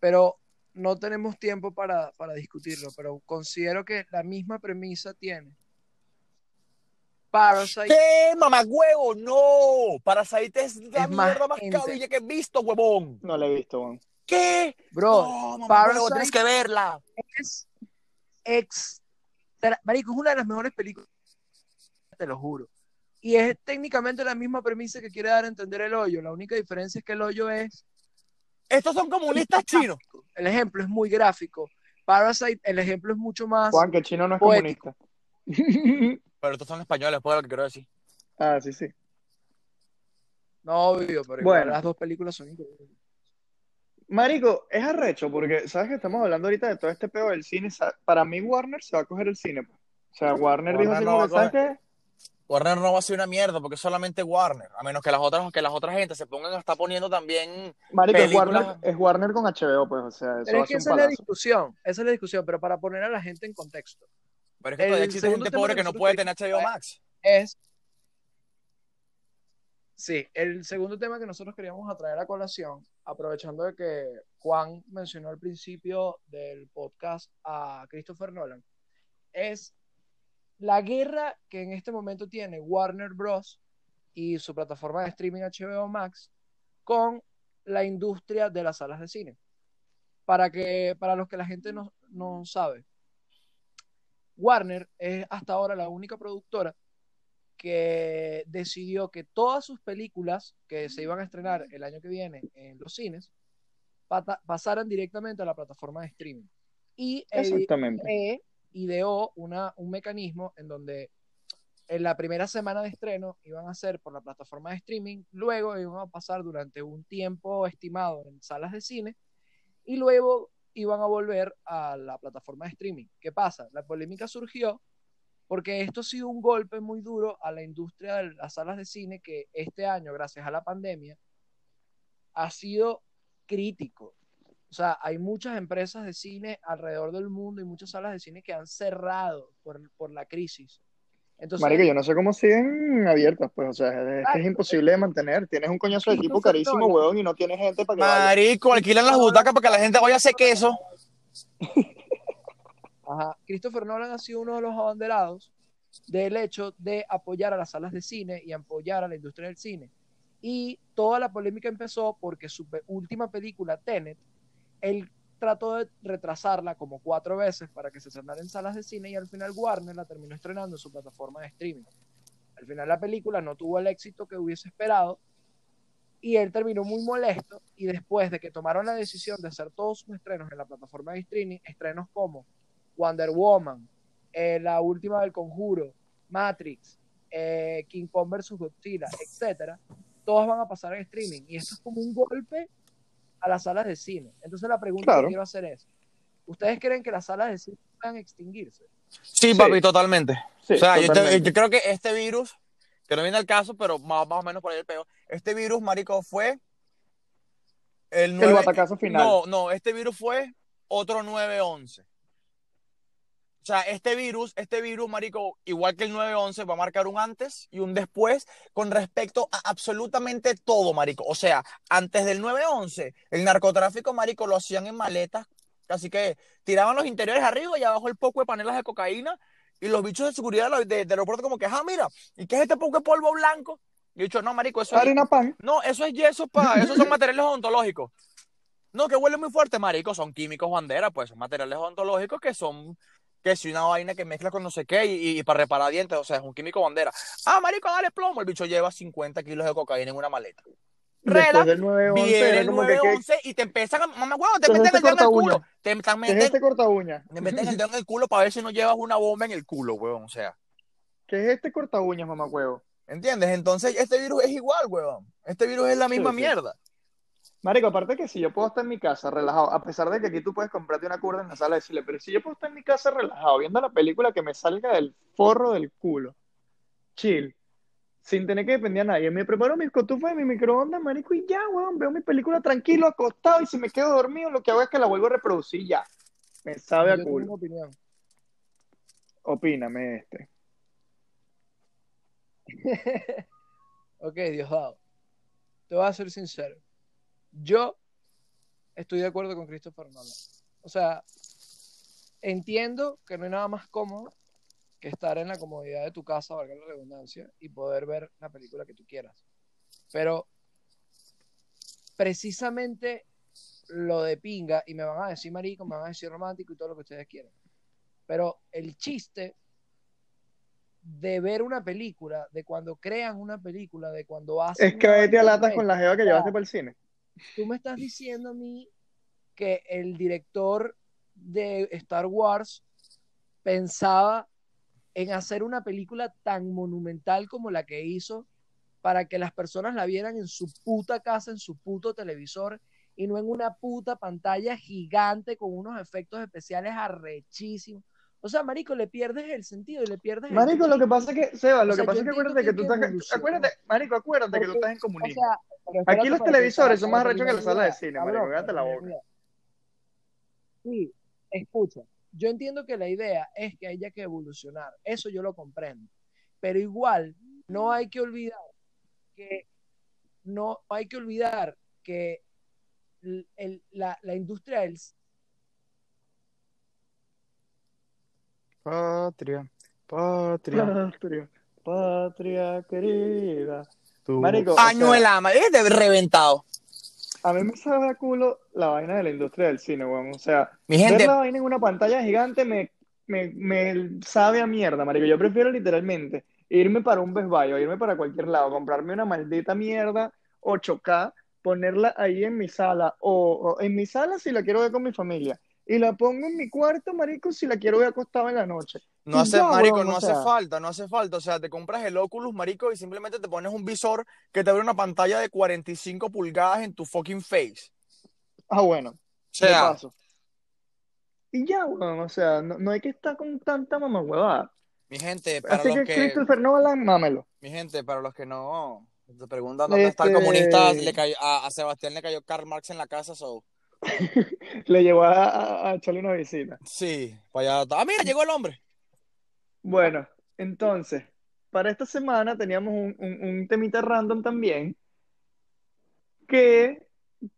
pero no tenemos tiempo para, para discutirlo, pero considero que la misma premisa tiene Parasite. ¿Qué, mamá huevo? No. Parasite es la Es más mierda más gente. cabilla que he visto, huevón. No la he visto, weón. ¿Qué? Bro, no, mamá Parasite- huevo, tienes que verla. es ex... Marico, es una de las mejores películas, te lo juro. Y es técnicamente la misma premisa que quiere dar a entender el hoyo. La única diferencia es que el hoyo es Estos son comunistas chinos. El ejemplo es muy gráfico. Parasite, el ejemplo es mucho más. Juan, que chino no es Poético. comunista. Pero estos son españoles, pues lo que quiero decir. ah, sí, sí. No, obvio, pero igual Bueno. las dos películas son increíbles. Marico, es arrecho porque, ¿sabes que estamos hablando ahorita de todo este pedo del cine? Para mí Warner se va a coger el cine. pues. O sea, Warner dijo Warner así no como va que, a ¿sabes qué? Warner no va a ser una mierda porque es solamente Warner, a menos que las otras que las otras gente se pongan a estar poniendo también Marico, es películas. Warner, es Warner con HBO, pues, o sea, eso Pero va es que esa es la discusión, esa es la discusión, pero para poner a la gente en contexto, Pero es que El todavía existe gente pobre que que no puede tener HBO Max. es... Sí, el segundo tema que nosotros queríamos atraer a colación, aprovechando de que Juan mencionó al principio del podcast a Christopher Nolan, es la guerra que en este momento tiene Warner Bros. y su plataforma de streaming HBO Max con la industria de las salas de cine. Para, que, para los que la gente no, no sabe, Warner es hasta ahora la única productora que decidió que todas sus películas que se iban a estrenar el año que viene en los cines pasaran directamente a la plataforma de streaming. Y Exactamente. e ideó una, un mecanismo en donde en la primera semana de estreno iban a ser por la plataforma de streaming, luego iban a pasar durante un tiempo estimado en salas de cine y luego iban a volver a la plataforma de streaming. ¿Qué pasa? La polémica surgió porque esto ha sido un golpe muy duro a la industria de las salas de cine que este año, gracias a la pandemia, ha sido crítico. O sea, hay muchas empresas de cine alrededor del mundo y muchas salas de cine que han cerrado por, por la crisis. Entonces, Marico, yo no sé cómo siguen abiertas, pues, o sea, es, es que es imposible de mantener. Tienes un coñazo de equipo Christopher carísimo, Nolan. huevón, y no tienes gente para que vaya. Marico, alquilan las butacas para que la gente vaya a hacer queso. Ajá. Christopher Nolan ha sido uno de los abanderados del hecho de apoyar a las salas de cine y apoyar a la industria del cine. Y toda la polémica empezó porque su última película, Tenet, él trató de retrasarla como cuatro veces para que se estrenara en salas de cine y al final Warner la terminó estrenando en su plataforma de streaming. Al final la película no tuvo el éxito que hubiese esperado y él terminó muy molesto y después de que tomaron la decisión de hacer todos sus estrenos en la plataforma de streaming, estrenos como Wonder Woman, eh, la última del Conjuro, Matrix, eh, King Kong vs. Godzilla, etcétera, todas van a pasar en streaming y esto es como un golpe a las salas de cine. Entonces la pregunta Claro. que quiero hacer es, ¿ustedes creen que las salas de cine puedan extinguirse? Sí, Sí. papi, totalmente. Sí, o sea, yo, te- totalmente. yo creo que este virus, que no viene al caso, pero más, más o menos por ahí el peo, este virus, marico, fue el, El nueve- batacazo final. No, no, este virus fue otro 911. O sea, este virus, este virus, marico, igual que el 911, va a marcar un antes y un después con respecto a absolutamente todo, marico. O sea, antes del 911, el narcotráfico, marico, lo hacían en maletas, así que tiraban los interiores arriba y abajo el poco de panelas de cocaína y los bichos de seguridad de la- de- del aeropuerto como que, ah, mira, ¿y qué es este poco de polvo blanco? Y dicho, no, marico, eso es, Harina pan. no, eso es yeso, pa, esos son materiales odontológicos. No, que huele muy fuerte, marico, son químicos bandera, pues son materiales odontológicos que son, que si una vaina que mezcla con no sé qué y, y para reparar dientes, o sea, es un químico bandera. Ah, marico, dale plomo, el bicho lleva 50 kilos de cocaína en una maleta. Rela, del 911 viene el como que, ¿qué, 911 y te empiezan a, mamá huevo, te ¿Qué es meten este el dedo en el culo, uña? te, te ¿qué es meten, este corta uña? te meten el dedo en el culo para ver si no llevas una bomba en el culo, huevón, o sea. ¿Qué es este corta uñas, mamá huevo? ¿Entiendes? Entonces, este virus es igual, huevón. Este virus es la Sí, misma sí. mierda. Marico, aparte que si yo puedo estar en mi casa relajado, a pesar de que aquí tú puedes comprarte una curda en la sala de cine, pero si yo puedo estar en mi casa relajado viendo la película que me salga del forro del culo, chill, sin tener que depender a nadie, me preparo mis cotufas y mi microondas, marico, y ya, weón, veo mi película tranquilo, acostado, y si me quedo dormido, lo que hago es que la vuelvo a reproducir ya. Me sabe Yo a tengo una culo. opinión. Opíname este. Ok, Diosdado. Te voy a ser sincero. Yo estoy de acuerdo con Christopher Nolan. O sea, entiendo que no hay nada más cómodo que estar en la comodidad de tu casa, valga la redundancia, y poder ver la película que tú quieras. Pero precisamente lo de pinga, y me van a decir marico, me van a decir romántico y todo lo que ustedes quieran. Pero el chiste de ver una película, de cuando crean una película, de cuando hacen Es que vete a latas con la jeva que llevaste para el cine. Tú me estás diciendo a mí que el director de Star Wars pensaba en hacer una película tan monumental como la que hizo para que las personas la vieran en su puta casa, en su puto televisor y no en una puta pantalla gigante con unos efectos especiales arrechísimos. O sea, marico, le pierdes el sentido y le pierdes el Marico, lo que pasa es que, Seba, lo O sea, que pasa es que acuérdate que tú estás, acuérdate, marico, acuérdate que tú estás en O comunismo. sea, Aquí los televisores son más arrechos que terminar la mi sala de cine, cabrón, marico, cállate la boca. Sí, escucha, yo entiendo que la idea es que haya que evolucionar, eso yo lo comprendo, pero igual no hay que olvidar que no hay que olvidar que el- el- la, la industria del Patria, patria. Patria, patria querida. Marico, o Año sea, el ama, es de reventado. a mí me sabe a culo la vaina de la industria del cine, weón. O sea, Mi ver la vaina en una pantalla gigante me, me, me sabe a mierda, marico. Yo prefiero literalmente irme para un Best Buy o irme para cualquier lado, comprarme una maldita mierda 8K, ponerla ahí en mi sala o, o en mi sala si la quiero ver con mi familia y la pongo en mi cuarto, marico, si la quiero ver acostado en la noche. no hace, ya, marico, no o hace falta, no hace falta. O sea, te compras el Oculus, marico, y simplemente te pones un visor que te abre una pantalla de 45 pulgadas en tu fucking face. ah, bueno, O sea, paso. Y ya, weón, o sea, no, no hay que estar con tanta mamahuevada. mi gente, para Así los que que, Christopher Nolan, mámelo. mi gente, para los que no se preguntan dónde está el Este, comunista, le cayó, a, a Sebastián le cayó Karl Marx en la casa, so. le llevó a, a- a echarle una visita. Sí, para allá. Ah, mira, llegó el hombre. Bueno, entonces, para esta semana teníamos un, un- un temita random también que,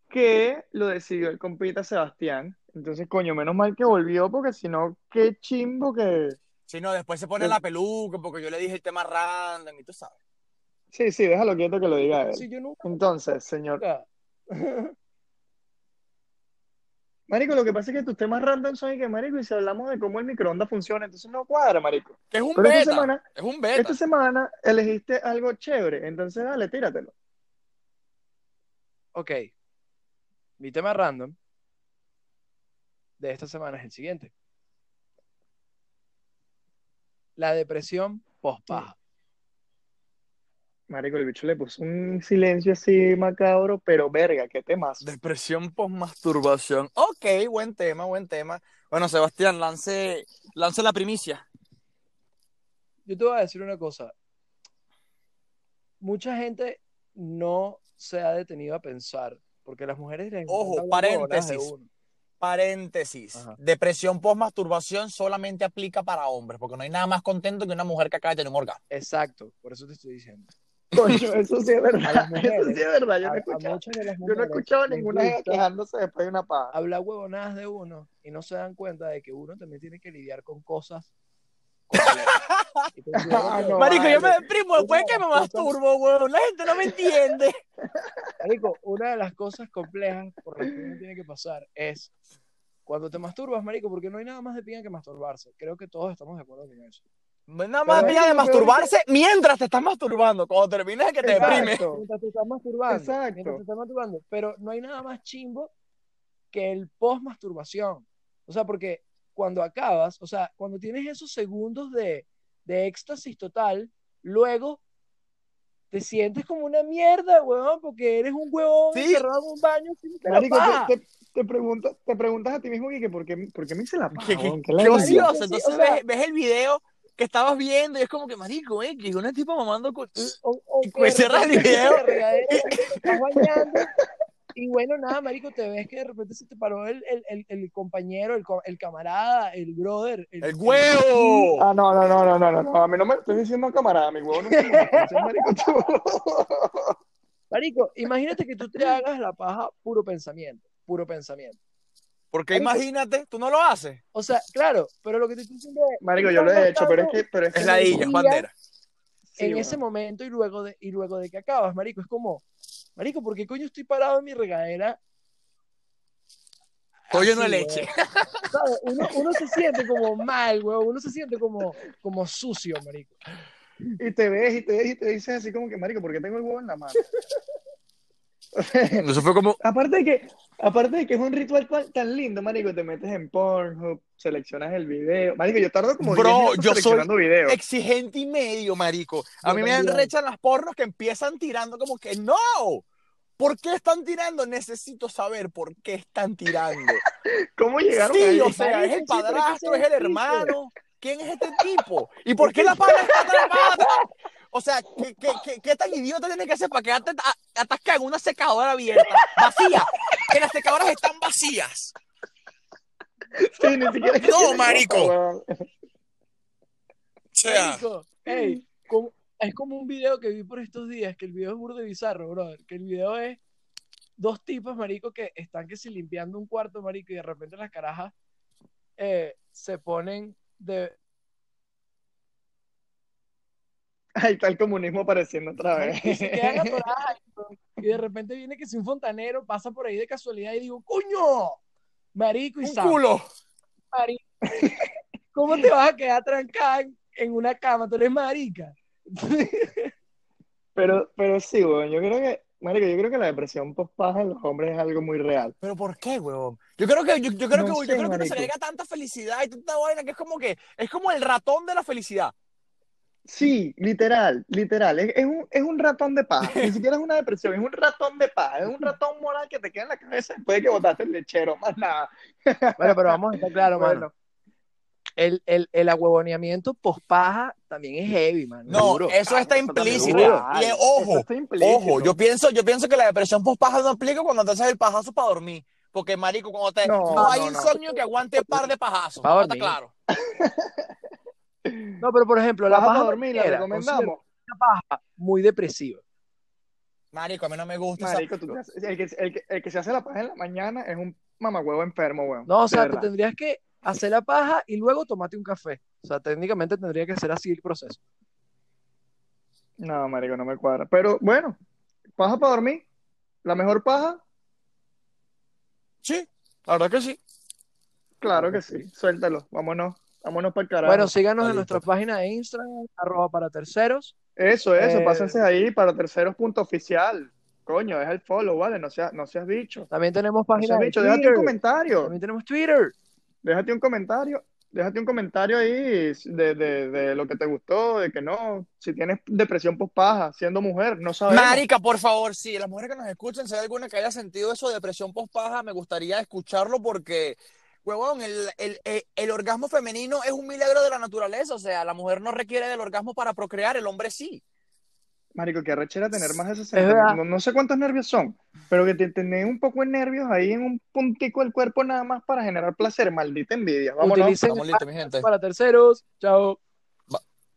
que lo decidió el compita Sebastián. Entonces, coño, menos mal que volvió porque si no, qué chimbo que... Si no, después se pone que- la peluca porque yo le dije el tema random y tú sabes. Sí, sí, déjalo quieto que lo diga él. Si yo nunca, Entonces, señor... Marico, lo que pasa es que tus temas random son y que, marico, y si hablamos de cómo el microondas funciona, entonces no cuadra, marico. Que es un Pero esta semana, Es un beta. esta semana elegiste algo chévere, entonces dale, tíratelo. ok, mi tema random de esta semana es el siguiente. La depresión post-paja. Marico, el bicho le puso un silencio así macabro, pero verga, qué temas. Depresión post-masturbación. Ok, buen tema, buen tema. Bueno, Sebastián, lance, lance la primicia. Yo te voy a decir una cosa. Mucha gente no se ha detenido a pensar, porque las mujeres les Ojo, de paréntesis. Paréntesis. Ajá. Depresión post-masturbación solamente aplica para hombres, porque no hay nada más contento que una mujer que acaba de tener un orgasmo. Exacto, por eso te estoy diciendo. Coño, eso sí es verdad. Eso sí es verdad. Yo a, no he escuchado, yo no he mujeres escuchado les ninguna gusta quejándose después de una paja. hablar huevonadas de uno y no se dan cuenta de que uno también tiene que lidiar con cosas Ah, no, Marico, yo me deprimo después de que me masturbo, weón. La gente no me entiende. marico, una de las cosas complejas por las que uno tiene que pasar es cuando te masturbas, marico, porque no hay nada más de pinga que masturbarse. Creo que todos estamos de acuerdo con eso. Nada más es de que masturbarse mientras te estás masturbando. Cuando termines es que te Exacto. deprime. Mientras te estás masturbando. Exacto. Mientras te estás masturbando. Pero no hay nada más chimbo que el post-masturbación. O sea, porque cuando acabas, o sea, cuando tienes esos segundos de, de éxtasis total, luego te sientes como una mierda, weón, porque eres un huevón Sí. encerrado en un baño sin Marico, te, te, te preguntas, te preguntas a ti mismo que por qué, por qué me hice la paja, Qué, qué-? ¿Qué qué ocioso. Entonces o sea- ves, ves el video que estabas viendo y es como que, marico, eh, que una tipa mamando con... De cierras el video. estás bañando y bueno, nada, marico, te ves que de repente se te paró el, el, el, el compañero, el, co- el camarada, el brother. ¡El huevo! Ah, no, no, no, no, no, no, no, a mí no me estás diciendo camarada, mi huevo no dices, marico, tú. Marico, imagínate que tú te hagas la paja puro pensamiento, puro pensamiento. Porque imagínate, tú no lo haces. O sea, claro, pero lo que te estoy diciendo es... Marico, yo lo he hecho, pero es que, pero es que Es la energía es bandera. En ese momento y luego, de, y luego de que acabas, marico, es como, marico, ¿por qué coño estoy parado en mi regadera? Pollo no leche. Uno, uno se siente como mal, weón, uno se siente como, como sucio, marico. Y te ves y te ves y te dices así como que, marico, ¿por qué tengo el huevo en la mano? Eso fue como, Aparte de que, aparte de que es un ritual tan lindo, marico, te metes en Pornhub, seleccionas el video. Marico, yo tardo como Bro, 10 minutos yo soy videos. exigente y medio, marico. A Yo mí me también. enrechan las pornos que empiezan tirando como que no. ¿Por qué están tirando? Necesito saber por qué están tirando. ¿Cómo llegaron Sí, ahí? o sea, es el padrastro, es el hermano. ¿Quién es este tipo? ¿Y por qué la pana está atrapada? O sea, ¿qué, qué, qué, qué tan idiota tienes que ser para quedarte a- atascada en una secadora abierta, vacía? Que las secadoras están vacías. Sí, ni siquiera es que No, tiene marico. cosa, weón. O sea, Marico, ey, como- es como un video que vi por estos días, que el video es burde bizarro, brother. Que el video es dos tipos, marico, que están que si limpiando un cuarto, marico, y de repente las carajas eh, se ponen de. Ahí está el comunismo apareciendo otra vez. Y se quedan atoradas. Y de repente viene que si un fontanero pasa por ahí de casualidad y digo, ¡coño! Marico y un culo. marico, ¿Cómo te vas a quedar trancada en, una cama? Tú eres marica. Pero, pero sí, weón, yo creo que, marico, yo creo que la depresión post-paja en los hombres es algo muy real. ¿Pero por qué, huevón? Yo creo que, yo, yo creo No que, sé, yo creo que uno se agrega tanta felicidad y tanta vaina que es como que, es como el ratón de la felicidad. Sí, literal, literal. Es, es un, es un ratón de paja. Ni siquiera es una depresión, es un ratón de paja. Es un ratón moral que te queda en la cabeza después de que botaste el lechero, más nada. Bueno, pero vamos a estar claros, mano. Bueno, El, el, el ahuevoneamiento post-paja también es heavy, man. No, Duro. eso está implícito. Y ojo, está implícito. ojo, yo pienso, yo pienso que la depresión post-paja no aplica cuando te haces el pajazo para dormir. Porque, marico, cuando te... No, No, hay no, no. insomnio que aguante par de pajazos. Pa' ¿no está claro? No, pero por ejemplo, la Paja dormir, la recomendamos. una paja muy depresiva. Marico, a mí no me gusta esa- tú haces- el, que, el, que, el que se hace la paja en la mañana es un mamagüevo enfermo, weón. No, o sea, verdad. tendrías que hacer la paja y luego tomarte un café. O sea, técnicamente tendría que ser así el proceso. No, marico, no me cuadra. Pero bueno, paja para dormir. La mejor paja, Sí, la verdad que sí. claro que sí. Suéltalo. Vámonos. Vámonos para el carajo. Bueno, síganos en nuestra página de Instagram, arroba para terceros. Eso, eso, Eh, pásense ahí para terceros punto oficial. Coño, es el follow, ¿vale? No seas, no seas bicho. También tenemos No página seas de bicho, déjate un Twitter. comentario. También tenemos Twitter. Déjate un comentario. Déjate un comentario ahí de, de, de lo que te gustó, de que no. Si tienes depresión post-paja, siendo mujer, no sabemos. Marica, por favor, sí, las mujeres que nos escuchen, si hay alguna que haya sentido eso de depresión post-paja, me gustaría escucharlo porque, huevón, el, el, el, el orgasmo femenino es un milagro de la naturaleza. O sea, la mujer no requiere del orgasmo para procrear, el hombre sí. Marico, que arrechera tener más ese verdad. sentimiento. No, no sé cuántos nervios son, pero que te tenés un poco de nervios ahí en un puntico del cuerpo nada más para generar placer. Maldita envidia. Vámonos. Utilicen listos, mi gente. para terceros. Chao.